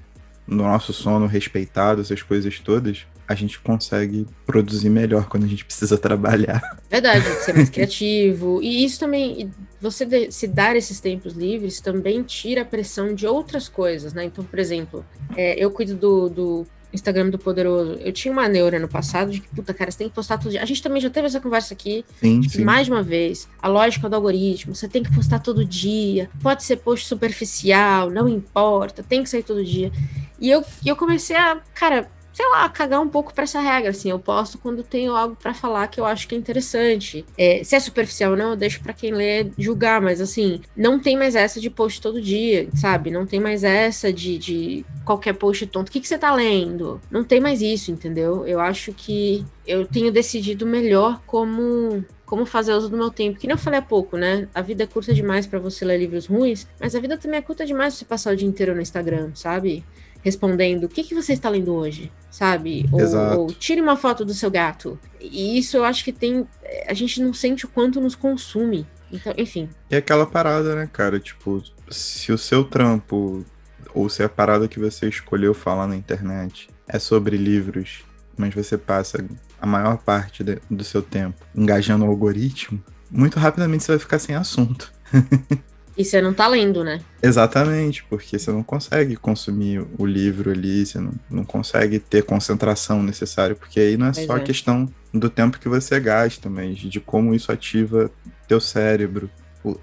no nosso sono respeitado, essas coisas todas, a gente consegue produzir melhor quando a gente precisa trabalhar. Verdade, ser mais criativo. E isso também, você de, se dar esses tempos livres também tira a pressão de outras coisas, né? Então, por exemplo, é, eu cuido do, do Instagram do Poderoso. Eu tinha uma neura no passado de que, puta, cara, você tem que postar todo dia. A gente também já teve essa conversa aqui sim, sim. mais de uma vez. A lógica do algoritmo, você tem que postar todo dia. Pode ser post superficial, não importa, tem que sair todo dia. E eu, eu comecei a, cara, sei lá, cagar um pouco para essa regra, assim, eu posto quando tenho algo para falar que eu acho que é interessante. É, se é superficial ou não, eu deixo para quem lê julgar, mas assim, não tem mais essa de post todo dia, sabe? Não tem mais essa de, de qualquer post tonto. O que, que você tá lendo? Não tem mais isso, entendeu? Eu acho que eu tenho decidido melhor como como fazer uso do meu tempo. Que nem eu falei há pouco, né? A vida é curta demais para você ler livros ruins, mas a vida também é curta demais pra você passar o dia inteiro no Instagram, sabe? Respondendo o que, que você está lendo hoje, sabe? Ou, ou, tire uma foto do seu gato. E isso eu acho que tem. A gente não sente o quanto nos consome. Então, enfim. E aquela parada, né, cara? Tipo, se o seu trampo, ou se a parada que você escolheu falar na internet é sobre livros, mas você passa a maior parte de, do seu tempo engajando o algoritmo, muito rapidamente você vai ficar sem assunto. E você não tá lendo, né? Exatamente, porque você não consegue consumir o livro ali, você não, não consegue ter concentração necessária, porque aí não é pois só é. questão do tempo que você gasta, mas de como isso ativa teu cérebro,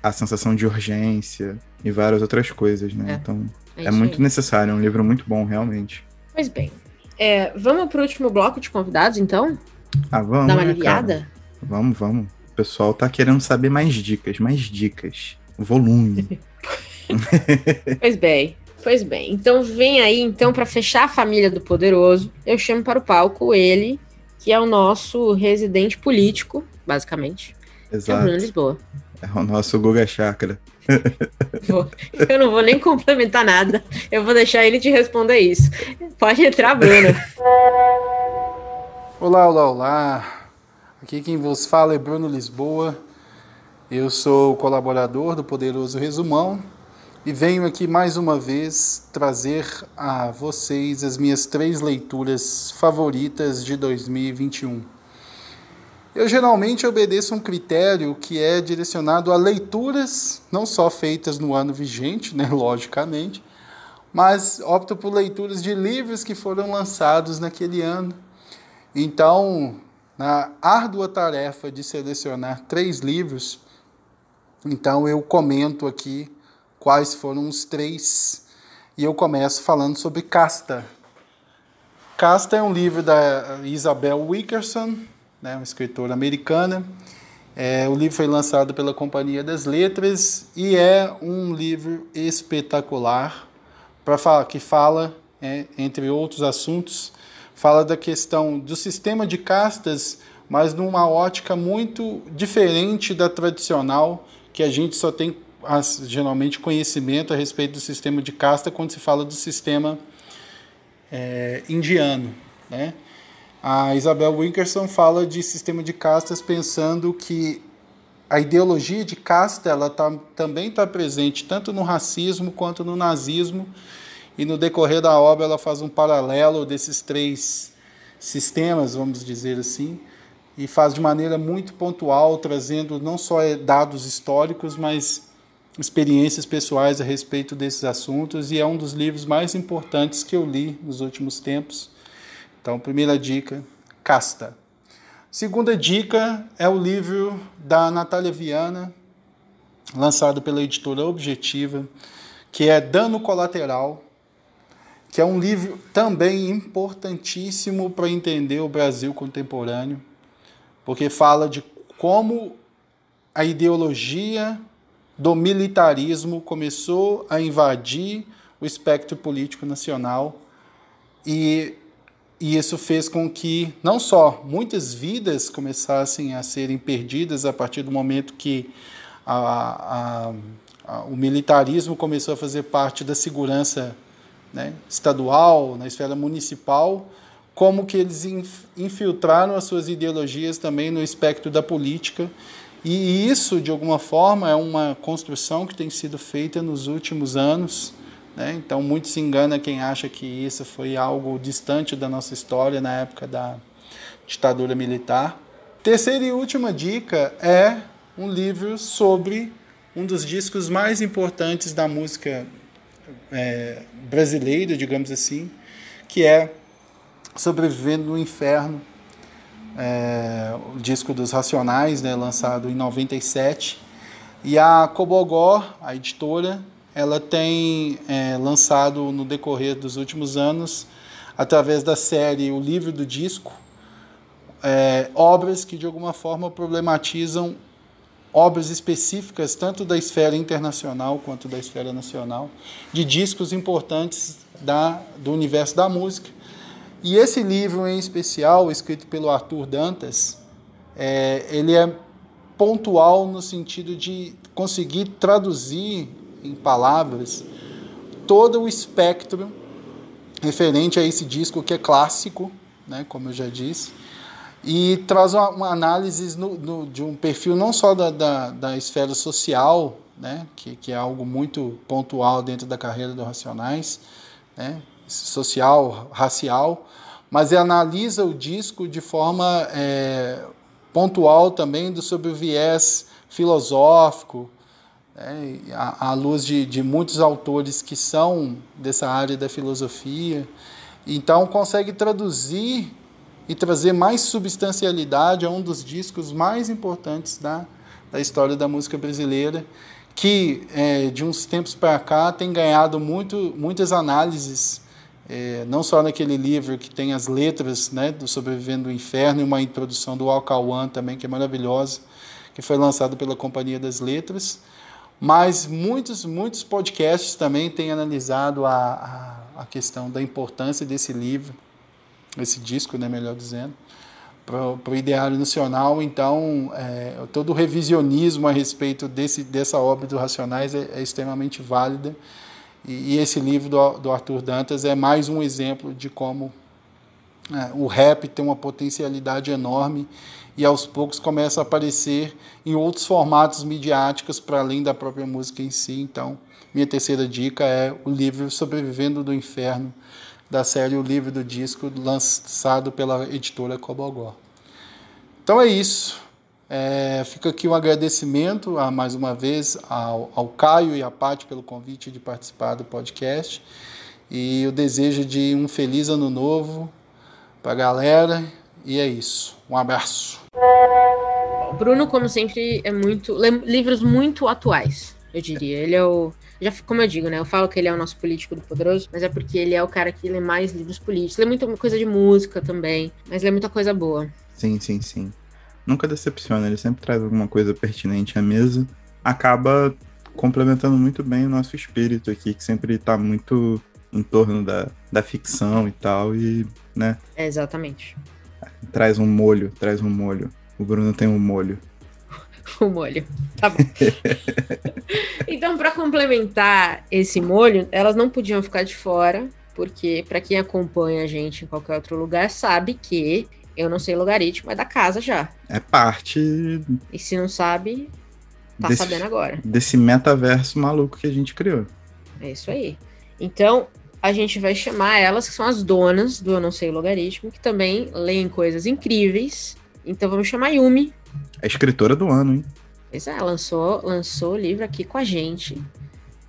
a sensação de urgência e várias outras coisas, né? É. Então é, é muito aí. necessário, é um livro muito bom, realmente. Pois bem. É, vamos pro último bloco de convidados, então? Ah, vamos. Dar uma né, aliviada? Cara? Vamos, vamos. O pessoal tá querendo saber mais dicas, mais dicas volume. pois bem, pois bem. Então vem aí, então, para fechar a família do poderoso, eu chamo para o palco ele, que é o nosso residente político, basicamente. Exato. É o Bruno Lisboa. É o nosso Guga Chakra. eu não vou nem complementar nada. Eu vou deixar ele te responder isso. Pode entrar, Bruno. Olá, olá, olá. Aqui quem vos fala é Bruno Lisboa eu sou colaborador do Poderoso Resumão e venho aqui mais uma vez trazer a vocês as minhas três leituras favoritas de 2021. Eu geralmente obedeço um critério que é direcionado a leituras não só feitas no ano vigente, né, logicamente, mas opto por leituras de livros que foram lançados naquele ano. Então, na árdua tarefa de selecionar três livros, Então eu comento aqui quais foram os três e eu começo falando sobre Casta. Casta é um livro da Isabel Wickerson, né, uma escritora americana. É, o livro foi lançado pela Companhia das Letras e é um livro espetacular para falar que fala, é, entre outros assuntos, fala da questão do sistema de castas, mas numa ótica muito diferente da tradicional, que a gente só tem geralmente conhecimento a respeito do sistema de casta quando se fala do sistema é, indiano. Né? A Isabel Winkerson fala de sistema de castas pensando que a ideologia de casta ela tá, também está presente tanto no racismo quanto no nazismo e no decorrer da obra ela faz um paralelo desses três sistemas, vamos dizer assim, e faz de maneira muito pontual, trazendo não só dados históricos, mas experiências pessoais a respeito desses assuntos, e é um dos livros mais importantes que eu li nos últimos tempos. Então, primeira dica, Casta. Segunda dica é o livro da Natália Viana, lançado pela editora Objetiva, que é Dano Colateral, que é um livro também importantíssimo para entender o Brasil contemporâneo porque fala de como a ideologia do militarismo começou a invadir o espectro político nacional. E, e isso fez com que não só muitas vidas começassem a serem perdidas a partir do momento que a, a, a, o militarismo começou a fazer parte da segurança né, estadual, na esfera municipal, como que eles infiltraram as suas ideologias também no espectro da política. E isso, de alguma forma, é uma construção que tem sido feita nos últimos anos. Né? Então, muito se engana quem acha que isso foi algo distante da nossa história na época da ditadura militar. Terceira e última dica é um livro sobre um dos discos mais importantes da música é, brasileira, digamos assim, que é Sobrevivendo no Inferno, é, o disco dos Racionais, né, lançado em 97. E a Cobogó, a editora, ela tem é, lançado no decorrer dos últimos anos, através da série O Livro do Disco, é, obras que de alguma forma problematizam obras específicas, tanto da esfera internacional quanto da esfera nacional, de discos importantes da, do universo da música e esse livro em especial, escrito pelo Arthur Dantas, é, ele é pontual no sentido de conseguir traduzir em palavras todo o espectro referente a esse disco que é clássico, né, como eu já disse, e traz uma, uma análise no, no, de um perfil não só da, da, da esfera social, né, que, que, é algo muito pontual dentro da carreira do Racionais, né, social, racial, mas analisa o disco de forma é, pontual também do, sobre o viés filosófico, né, à, à, luz de, de muitos autores que são dessa área da filosofia. Então, consegue traduzir e trazer mais substancialidade a um dos discos mais importantes da, da história da música brasileira, que é, de uns tempos para cá tem ganhado muito, muitas análises é, não só naquele livro que tem as letras né, do Sobrevivendo do Inferno e uma introdução do Alcauan também, que é maravilhosa, que foi lançado pela Companhia das Letras, mas muitos, muitos podcasts também têm analisado a, a, a questão da importância desse livro, esse disco, né, melhor dizendo, para o ideário nacional. Então, é, todo o revisionismo a respeito desse, dessa obra do Racionais é, é extremamente válida e, e esse livro do, do, Arthur Dantas é mais um exemplo de como é, o rap tem uma potencialidade enorme e aos poucos começa a aparecer em outros formatos midiáticos para além da própria música em si. Então, minha terceira dica é o livro Sobrevivendo do Inferno, da série O Livro do Disco, lançado pela editora Cobogó. Então é isso. É, fica aqui um agradecimento a, mais uma vez ao, ao Caio e à Paty pelo convite de participar do podcast e o desejo de um feliz ano novo para a galera. E é isso. Um abraço. Bruno, como sempre, é muito. lê livros muito atuais, eu diria. Ele é o. Já, como eu digo, né? Eu falo que ele é o nosso político do poderoso, mas é porque ele é o cara que lê mais livros políticos. Lê muita coisa de música também, mas lê muita coisa boa. Sim, sim, sim. Nunca decepciona, ele sempre traz alguma coisa pertinente à mesa. Acaba complementando muito bem o nosso espírito aqui, que sempre tá muito em torno da, da ficção e tal, e, né? É, exatamente. Traz um molho, traz um molho. O Bruno tem um molho. o molho. Tá bom. então, para complementar esse molho, elas não podiam ficar de fora, porque para quem acompanha a gente em qualquer outro lugar sabe que eu não sei logaritmo, é da casa já. É parte. E se não sabe, tá desse, sabendo agora. Desse metaverso maluco que a gente criou. É isso aí. Então, a gente vai chamar elas, que são as donas do Eu Não Sei Logaritmo, que também leem coisas incríveis. Então vamos chamar Yumi. É escritora do ano, hein? Pois é, lançou, lançou o livro aqui com a gente.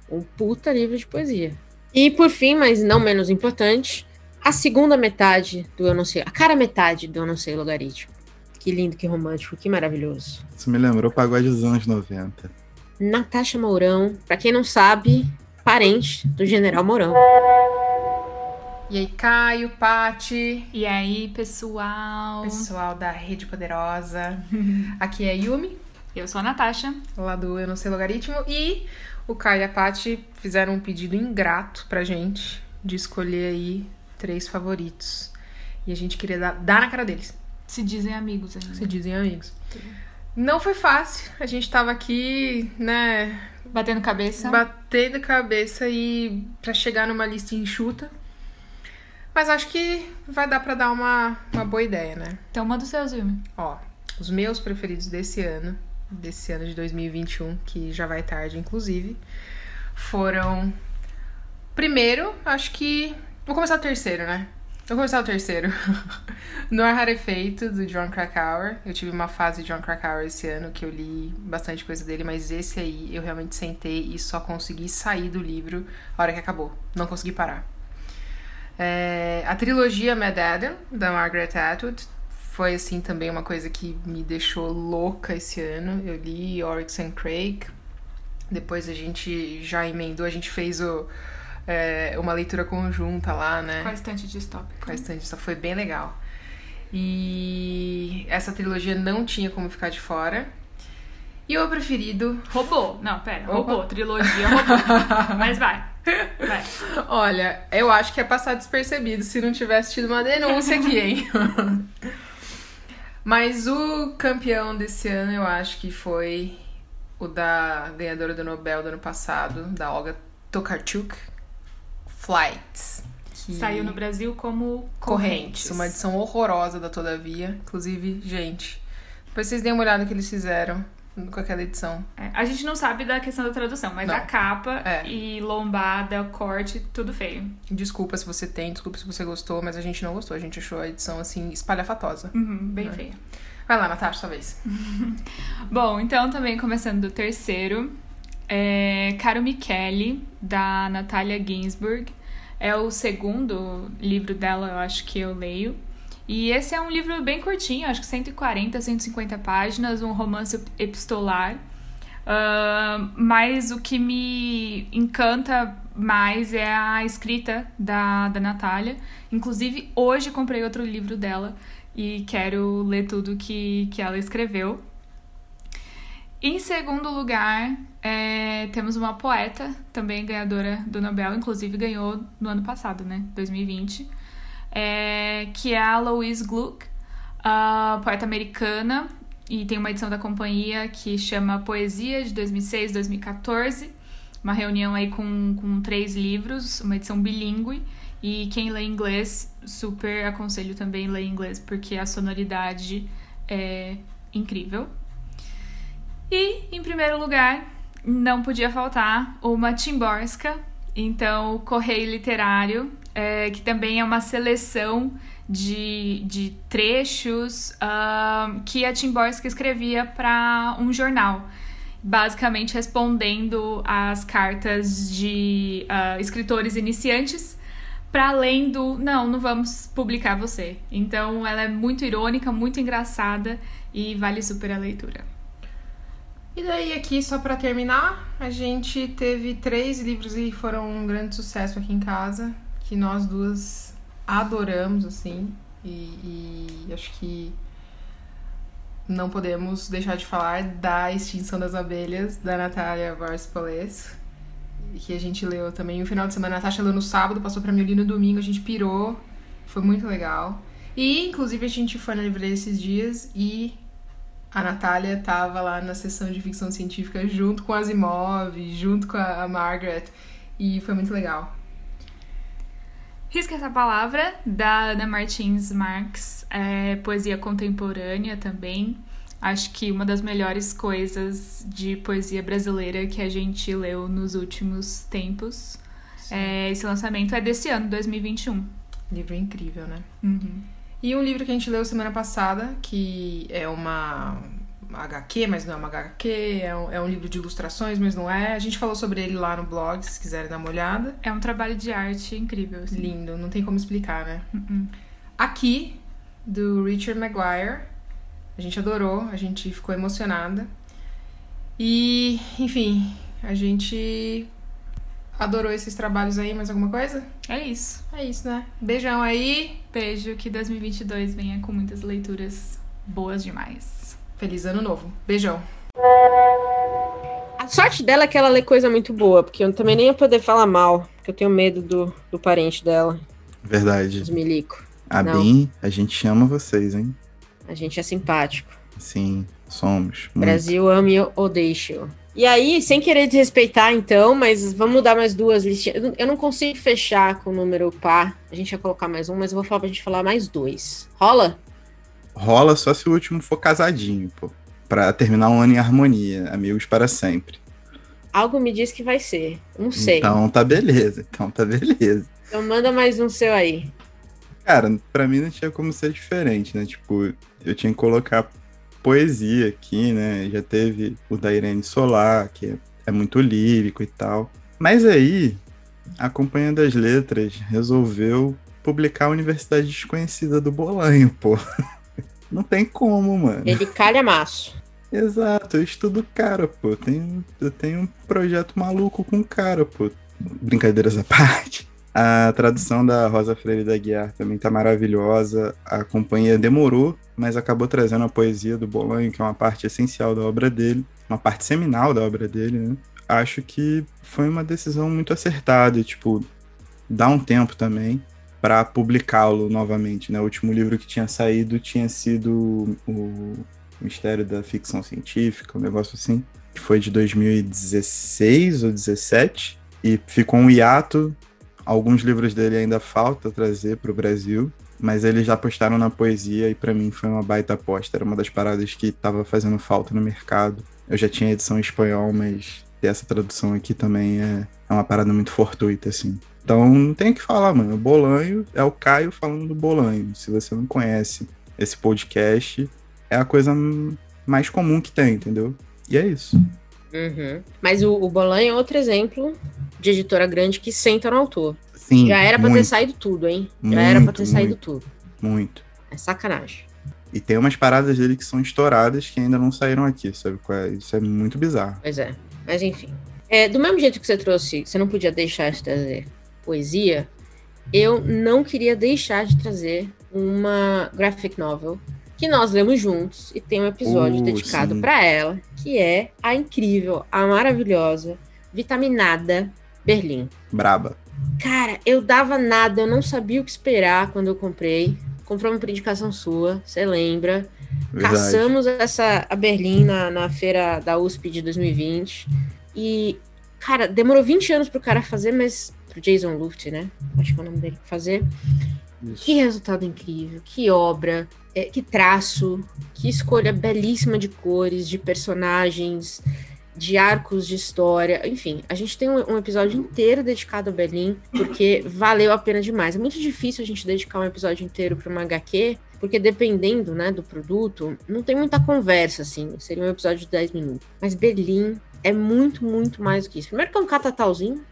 Um puta livro de poesia. E por fim, mas não menos importante, a segunda metade do Eu Não Sei, a cara metade do Eu Não Sei Logaritmo. Que lindo, que romântico, que maravilhoso. Isso me lembrou o pagode dos anos 90. Natasha Mourão, pra quem não sabe, parente do General Mourão. E aí, Caio, Pati. E aí, pessoal? Pessoal da Rede Poderosa. Aqui é Yumi. Eu sou a Natasha, lá do Eu Não Sei Logaritmo. E o Caio e a Pati fizeram um pedido ingrato pra gente de escolher aí três favoritos. E a gente queria dar, dar na cara deles. Se dizem amigos ainda. Se dizem amigos. Não foi fácil. A gente tava aqui, né, Batendo cabeça. Batendo cabeça e para chegar numa lista enxuta. Mas acho que vai dar para dar uma, uma boa ideia, né? Então manda os seus, Wilmer. Ó, os meus preferidos desse ano, desse ano de 2021, que já vai tarde, inclusive, foram. Primeiro, acho que. Vou começar o terceiro, né? Vou começar o terceiro. No Ar Rarefeito, do John Krakauer. Eu tive uma fase de John Krakauer esse ano que eu li bastante coisa dele, mas esse aí eu realmente sentei e só consegui sair do livro a hora que acabou. Não consegui parar. É, a trilogia Mad Adam, da Margaret Atwood, foi assim também uma coisa que me deixou louca esse ano. Eu li Oryx and Craig. Depois a gente já emendou, a gente fez o é, uma leitura conjunta lá, né? Com a estante distópica. Com a estante distópica. Foi bem legal. E essa trilogia não tinha como ficar de fora. E o meu preferido. Robô. Não, pera. Robô. Opa. Trilogia robô. Mas vai. Vai. Olha, eu acho que é passar despercebido se não tivesse tido uma denúncia aqui, hein? Mas o campeão desse ano eu acho que foi o da ganhadora do Nobel do ano passado, da Olga Tokarczuk, Flights. Que... Saiu no Brasil como Correntes. Correntes. Uma edição horrorosa da Todavia. Inclusive, gente, depois vocês deem uma olhada no que eles fizeram com aquela edição. É, a gente não sabe da questão da tradução, mas não. a capa é. e lombada, corte, tudo feio. Desculpa se você tem, desculpa se você gostou, mas a gente não gostou. A gente achou a edição, assim, espalhafatosa. Uhum, bem é. feia. Vai lá, Natasha, sua vez. Bom, então também começando do terceiro. É Caro Michele, da Natalia Ginsburg. É o segundo livro dela, eu acho que eu leio. E esse é um livro bem curtinho, acho que 140, 150 páginas, um romance epistolar. Uh, mas o que me encanta mais é a escrita da, da Natália. Inclusive, hoje comprei outro livro dela e quero ler tudo que, que ela escreveu. Em segundo lugar, é, temos uma poeta, também ganhadora do Nobel, inclusive ganhou no ano passado, né? 2020, é, que é a Louise Gluck, a poeta americana, e tem uma edição da companhia que chama Poesia de 2006-2014, uma reunião aí com, com três livros, uma edição bilíngue. E quem lê inglês, super aconselho também ler inglês, porque a sonoridade é incrível. E, em primeiro lugar, não podia faltar uma Timborska, então, o Correio Literário, é, que também é uma seleção de, de trechos uh, que a Timborska escrevia para um jornal, basicamente respondendo às cartas de uh, escritores iniciantes para além do não, não vamos publicar você. Então ela é muito irônica, muito engraçada e vale super a leitura. E daí aqui só para terminar, a gente teve três livros que foram um grande sucesso aqui em casa, que nós duas adoramos assim, e, e acho que não podemos deixar de falar da Extinção das Abelhas, da Natália Varspoles, que a gente leu também no final de semana. A Natasha leu no sábado, passou pra mim ali no domingo, a gente pirou. Foi muito legal. E, inclusive, a gente foi na livraria esses dias e a Natália tava lá na sessão de ficção científica junto com Asimov, junto com a Margaret. E foi muito legal. Risca essa palavra, da Ana Martins Marx, é, poesia contemporânea também. Acho que uma das melhores coisas de poesia brasileira que a gente leu nos últimos tempos. É, esse lançamento é desse ano, 2021. Livro incrível, né? Uhum. E um livro que a gente leu semana passada, que é uma HQ, mas não é uma HQ, é um, é um livro de ilustrações, mas não é. A gente falou sobre ele lá no blog, se quiserem dar uma olhada. É um trabalho de arte incrível. Assim. Lindo, não tem como explicar, né? Uhum. Aqui, do Richard Maguire, a gente adorou, a gente ficou emocionada. E, enfim, a gente adorou esses trabalhos aí. Mais alguma coisa? É isso. É isso, né? Beijão aí. Beijo, que 2022 venha com muitas leituras boas demais. Feliz ano novo. Beijão. A sorte dela é que ela lê coisa muito boa, porque eu também nem ia poder falar mal, porque eu tenho medo do, do parente dela. Verdade. Os milico. A Não. Bim, a gente chama vocês, hein? A gente é simpático. Sim, somos. muito. Brasil ame ou deixe E aí, sem querer desrespeitar, então, mas vamos mudar mais duas listinhas. Eu não- consigo fechar com o número par. A gente ia colocar mais um, mas eu vou falar pra gente falar mais dois. Rola? Rola só se o último for casadinho, pô. Pra terminar um ano em harmonia. Amigos para sempre. Algo me diz que vai ser. Não sei. Então, Então tá beleza. Então tá beleza. manda mais um seu aí. Cara, pra mim não tinha como ser diferente, né? Tipo, eu tinha que colocar poesia aqui, né? Já teve o da Irene Solar, que é- é muito lírico e tal. Mas aí, a Companhia das Letras resolveu publicar a Universidade Desconhecida do Bolanho, pô. Não tem como, mano. Ele calha maço. Exato, eu estudo cara, pô. Eu tenho, eu tenho um projeto maluco com cara, pô. Brincadeiras à parte. A tradução da Rosa Freire da Guiar também tá maravilhosa. A companhia demorou, mas acabou trazendo a poesia do Bolanho, que é uma parte essencial da obra dele, uma parte seminal da obra dele, né? Acho que foi uma decisão muito acertada, tipo, dá um tempo também para publicá-lo novamente, né? O último livro que tinha saído tinha sido o Mistério da Ficção Científica, um negócio assim, que foi de 2016 ou 17, e ficou um hiato. Alguns livros dele ainda falta trazer para o Brasil, mas eles já postaram na poesia e para mim foi uma baita aposta. Era uma das paradas que estava fazendo falta no mercado. Eu já tinha edição em espanhol, mas ter essa tradução aqui também é, é uma parada muito fortuita, assim. Então não tem o que falar, mano. O Bolanho é o Caio falando do Bolanho. Se você não conhece esse podcast, é a coisa mais comum que tem, entendeu? E é isso. Uhum. Mas o, o Bolanho é outro exemplo de editora grande que senta no autor. Sim, Já era pra ter muito, saído tudo, hein? Já era pra ter Muito, saído muito. tudo. muito. É sacanagem. E tem umas paradas dele que são estouradas que ainda não saíram aqui, sabe? é? Isso é muito bizarro. Pois é. Mas enfim. É, do mesmo jeito que você trouxe, você não podia deixar de trazer poesia, eu não queria deixar de trazer uma graphic novel que nós lemos juntos e tem um episódio Uh, dedicado pra ela, que é a incrível, a maravilhosa, vitaminada Berlim. Braba. Cara, eu dava nada, eu não sabia o que esperar quando eu comprei. Compramos por indicação sua, você lembra? Verdade. Caçamos essa a Berlim na, na feira da USP de 2020. E, cara, demorou 20 anos pro cara fazer, mas. Pro Jason Luft, né? Acho que é o nome dele fazer. Isso. Que resultado incrível, que obra, é, que traço, que escolha belíssima de cores, de personagens, de arcos de história. Enfim, a gente tem um, um episódio inteiro dedicado a Berlim, porque valeu a pena demais. É muito difícil a gente dedicar um episódio inteiro para uma HQ, porque dependendo né, do produto, não tem muita conversa, assim. Seria um episódio de 10 minutos. Mas Berlim é muito, muito mais do que isso. Primeiro que é um catatauzinho,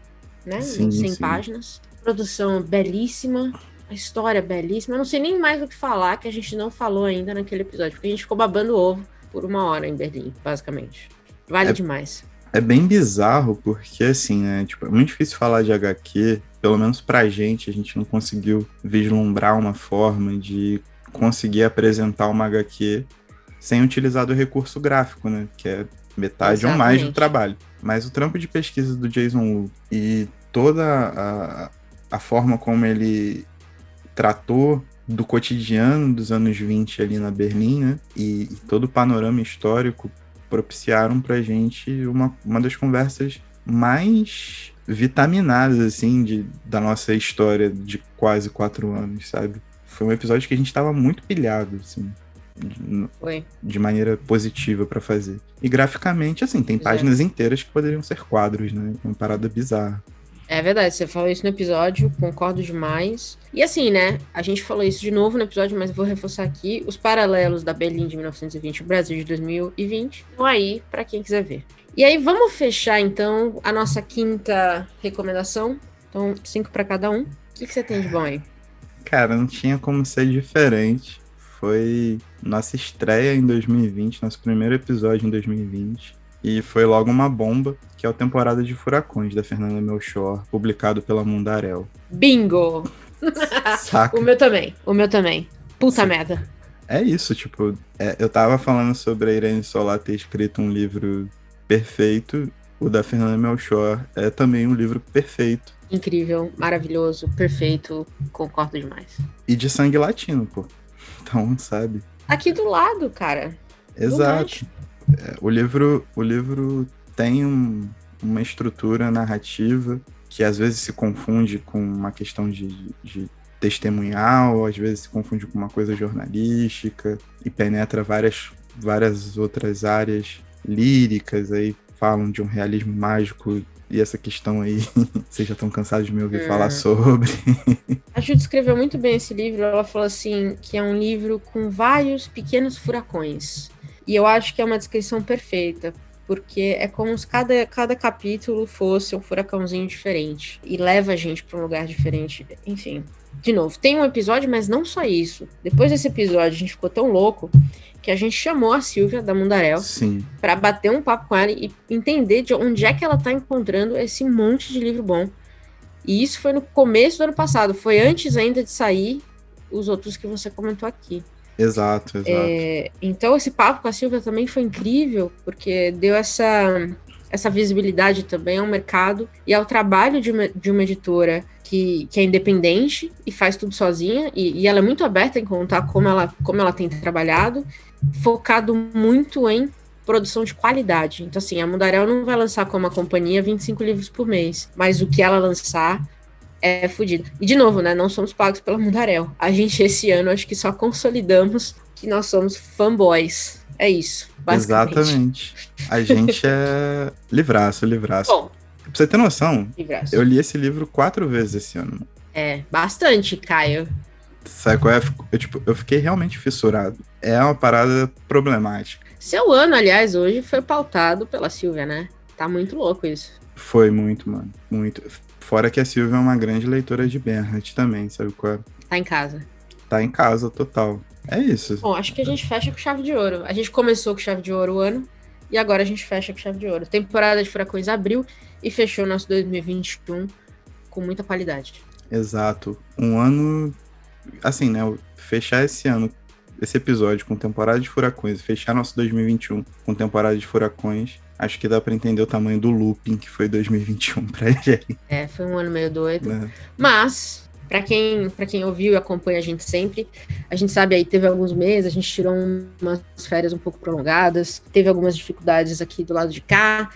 né? Sim, 100 sim. páginas. Produção belíssima, a história é belíssima. Eu não sei nem mais o que falar que a gente não falou ainda naquele episódio, porque a gente ficou babando ovo por uma hora em Berlim, basicamente. Vale É- demais. É bem bizarro, porque assim, né? Tipo, é muito difícil falar de HQ, pelo menos pra gente, a gente não conseguiu vislumbrar uma forma de conseguir apresentar uma HQ sem utilizar do recurso gráfico, né? Que é metade ou mais do Exatamente. trabalho. Mas o trampo de pesquisa do Jason Wu e toda a, a forma como ele tratou do cotidiano dos anos 20 ali na Berlim, né? E, e todo o panorama histórico propiciaram pra gente uma, uma das conversas mais vitaminadas, assim, de, da nossa história de quase quatro anos, sabe? Foi um episódio que a gente tava muito pilhado, assim, de, Foi. de maneira positiva pra fazer. E graficamente, assim, tem é. páginas inteiras que poderiam ser quadros, né? Uma parada bizarra. É verdade, você falou isso no episódio, concordo demais. E assim, né? A gente falou isso de novo no episódio, mas vou reforçar aqui. Os paralelos da Berlim de 1920 e o Brasil de 2020 estão aí pra quem quiser ver. E aí, vamos fechar então a nossa quinta recomendação. Então, cinco pra cada um. O que, que você tem de bom aí? Cara, não tinha como ser diferente. Foi nossa estreia em 2020, nosso primeiro episódio em 2020. E foi logo uma bomba, que é o Temporada de Furacões, da Fernanda Melchor, publicado pela Mundarel. Bingo! Saca? O meu também. O meu também. Puta Sim. merda. É isso, tipo, é, eu tava falando sobre a Irene Solar ter escrito um livro perfeito. O da Fernanda Melchor é também um livro perfeito. Incrível, maravilhoso, perfeito. Concordo demais. E de sangue latino, pô. Então, sabe? Aqui do lado, cara. Exato. É, o livro, o livro tem um- uma estrutura narrativa que às vezes se confunde com uma questão de, de testemunhal, às vezes se confunde com uma coisa jornalística e penetra várias, várias outras áreas líricas aí falam de um realismo mágico e essa questão aí vocês já estão cansados de me ouvir Hum. falar sobre A Ju descreveu muito bem esse livro. Ela falou assim que é um livro com vários pequenos furacões. E eu acho que é uma descrição perfeita, porque é como se cada, cada capítulo fosse um furacãozinho diferente e leva a gente para um lugar diferente. Enfim, de novo, tem um episódio, mas não só isso. Depois desse episódio, a gente ficou tão louco que a gente chamou a Silvia da Mundarel para bater um papo com ela e entender de onde é que ela tá encontrando esse monte de livro bom. E isso foi no começo do ano passado, foi antes ainda de sair os outros que você comentou aqui. Exato exato É, então esse papo com a Silvia também foi incrível, porque deu essa, essa visibilidade também ao mercado e ao trabalho de uma, de uma editora que, que é independente e faz tudo sozinha, e, e ela é muito aberta em contar como ela, como ela tem trabalhado, focado muito em produção de qualidade. Então, assim, a Mundarel não vai lançar como a companhia 25 livros por mês, mas o que ela lançar é fodido. E, de novo, né, não somos pagos pela Mundarel. A gente, esse ano, acho que só consolidamos que nós somos fanboys. É isso, basicamente. Exatamente. A gente é livraço, livraço. Bom, Pra você ter noção, livraço. eu li esse livro quatro vezes esse ano. É, bastante, Caio. Sabe qual é? Eu, tipo, eu fiquei realmente fissurado. É uma parada problemática. Seu ano, aliás, hoje foi pautado pela Silvia, né? Tá muito louco isso. Foi muito, mano. Muito. Fora que a Silvia é uma grande leitora de Bernhardt também, sabe qual é? Tá em casa. Tá em casa total. É isso. Bom, acho que a gente fecha com chave de ouro. A gente começou com chave de ouro o ano e agora a gente fecha com chave de ouro. Temporada de Furacões abriu e fechou nosso 2021 com muita qualidade. Exato. Um ano. Assim, né? Fechar esse ano, esse episódio com temporada de furacões, e fechar nosso 2021 com temporada de furacões, acho que dá pra entender o tamanho do looping que foi 2021 pra gente, É, foi um ano meio doido. né? Mas, pra quem, pra quem ouviu e acompanha a gente sempre, a gente sabe aí, teve alguns meses, a gente tirou umas férias um pouco prolongadas, teve algumas dificuldades aqui do lado de cá,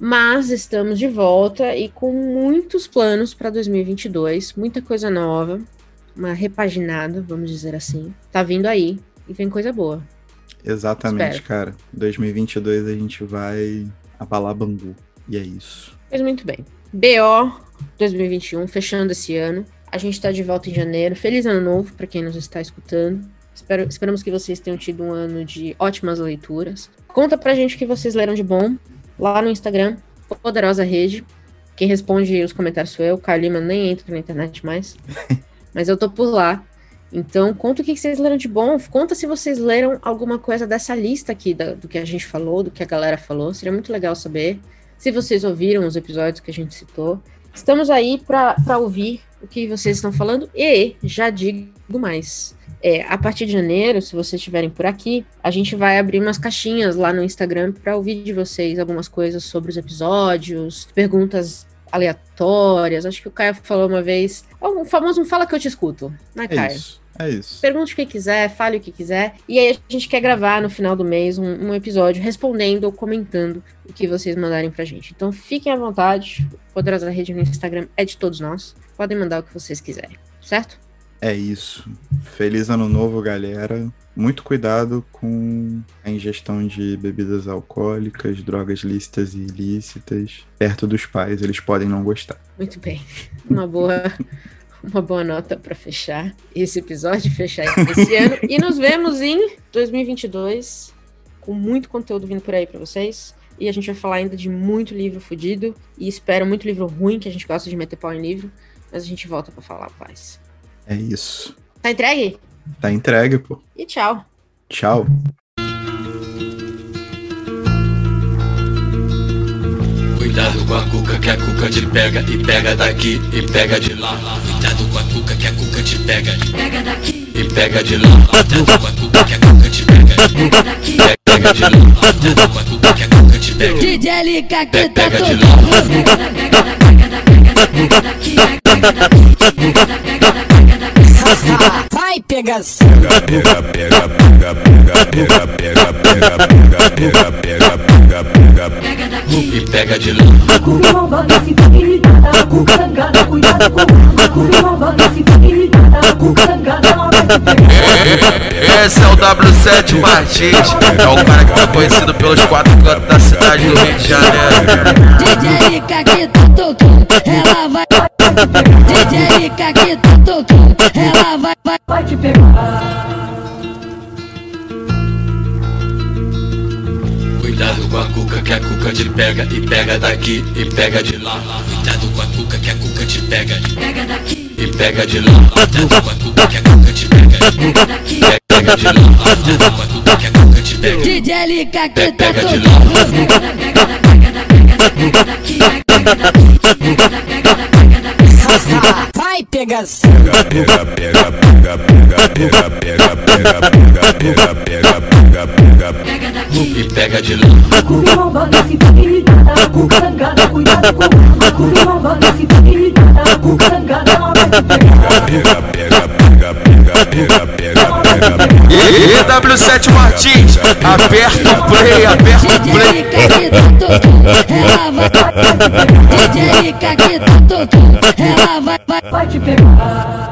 mas estamos de volta e com muitos planos para 2022, muita coisa nova, uma repaginada, vamos dizer assim. Tá vindo aí e vem coisa boa. Exatamente, Espero. cara. 2022 a gente vai abalar Bangu. E é isso. Mas muito bem. BO 2021, fechando esse ano. A gente tá de volta em janeiro. Feliz ano novo para quem nos está escutando. Espero, esperamos que vocês tenham tido um ano de ótimas leituras. Conta pra gente o que vocês leram de bom lá no Instagram, Poderosa Rede. Quem responde os comentários sou eu, o Caio Lima nem entra na internet mais. Mas eu tô por lá. Então, conta o que vocês leram de bom. Conta se vocês leram alguma coisa dessa lista aqui, da, do que a gente falou, do que a galera falou. Seria muito legal saber. Se vocês ouviram os episódios que a gente citou. Estamos aí para ouvir o que vocês estão falando. E já digo mais. É, a partir de janeiro, se vocês estiverem por aqui, a gente vai abrir umas caixinhas lá no Instagram para ouvir de vocês algumas coisas sobre os episódios, perguntas aleatórias. Acho que o Caio falou uma vez. O famoso um fala que eu te escuto, né, É Caio? isso. É isso. Pergunte o que quiser, fale o que quiser. E aí a gente quer gravar no final do mês um, um episódio respondendo ou comentando o que vocês mandarem pra gente. Então fiquem à vontade. O Poderosa Rede no Instagram é de todos nós. Podem mandar o que vocês quiserem, certo? É isso. Feliz ano novo, galera. Muito cuidado com a ingestão de bebidas alcoólicas, drogas lícitas e ilícitas perto dos pais. Eles podem não gostar. Muito bem. Uma boa, uma boa nota para fechar esse episódio, fechar esse ano. E nos vemos em 2022 com muito conteúdo vindo por aí para vocês. E a gente vai falar ainda de muito livro fudido. E espero muito livro ruim, que a gente gosta de meter pau em livro. Mas a gente volta para falar, paz. É isso. Tá entregue? Tá entregue, pô. E tchau. Tchau. Cuidado com a cuca que a cuca te pega e pega daqui e pega de lá. Cuidado com a cuca que a cuca te pega e pega daqui e pega de lá. Cuidado com a cuca que a cuca te pega e pega daqui e pega de lá. Cuidado com a cuca que a cuca te pega. DJ que tá Pega de tocando. lá. Vai, pegas. E pega de lá. Esse é o W7 Martins, é o cara que tá conhecido pelos quatro cantos da cidade do Rio de Janeiro. DJ que tá tocando. Ela vai. DJ que tá tocando. Ela vai, vai, vai te pegar. Cuidado com a cuca que a cuca te pega e pega daqui e pega de lá. Cuidado com a cuca que a cuca te pega e pega daqui e pega de lá. Cuidado com a cuca que a cuca te pega e pega daqui e pega de lá. Cuidado com a cuca que a cuca te pega. DJ LK que tá Pega de lá. tocando. Vai, pegas. E pega de lá. E W7 Martins, aperta o play, aperta o play. DJ LK que tá tocando. Ela vai. DJ LK que tá tocando. Ela vai, vai, vai te pegar.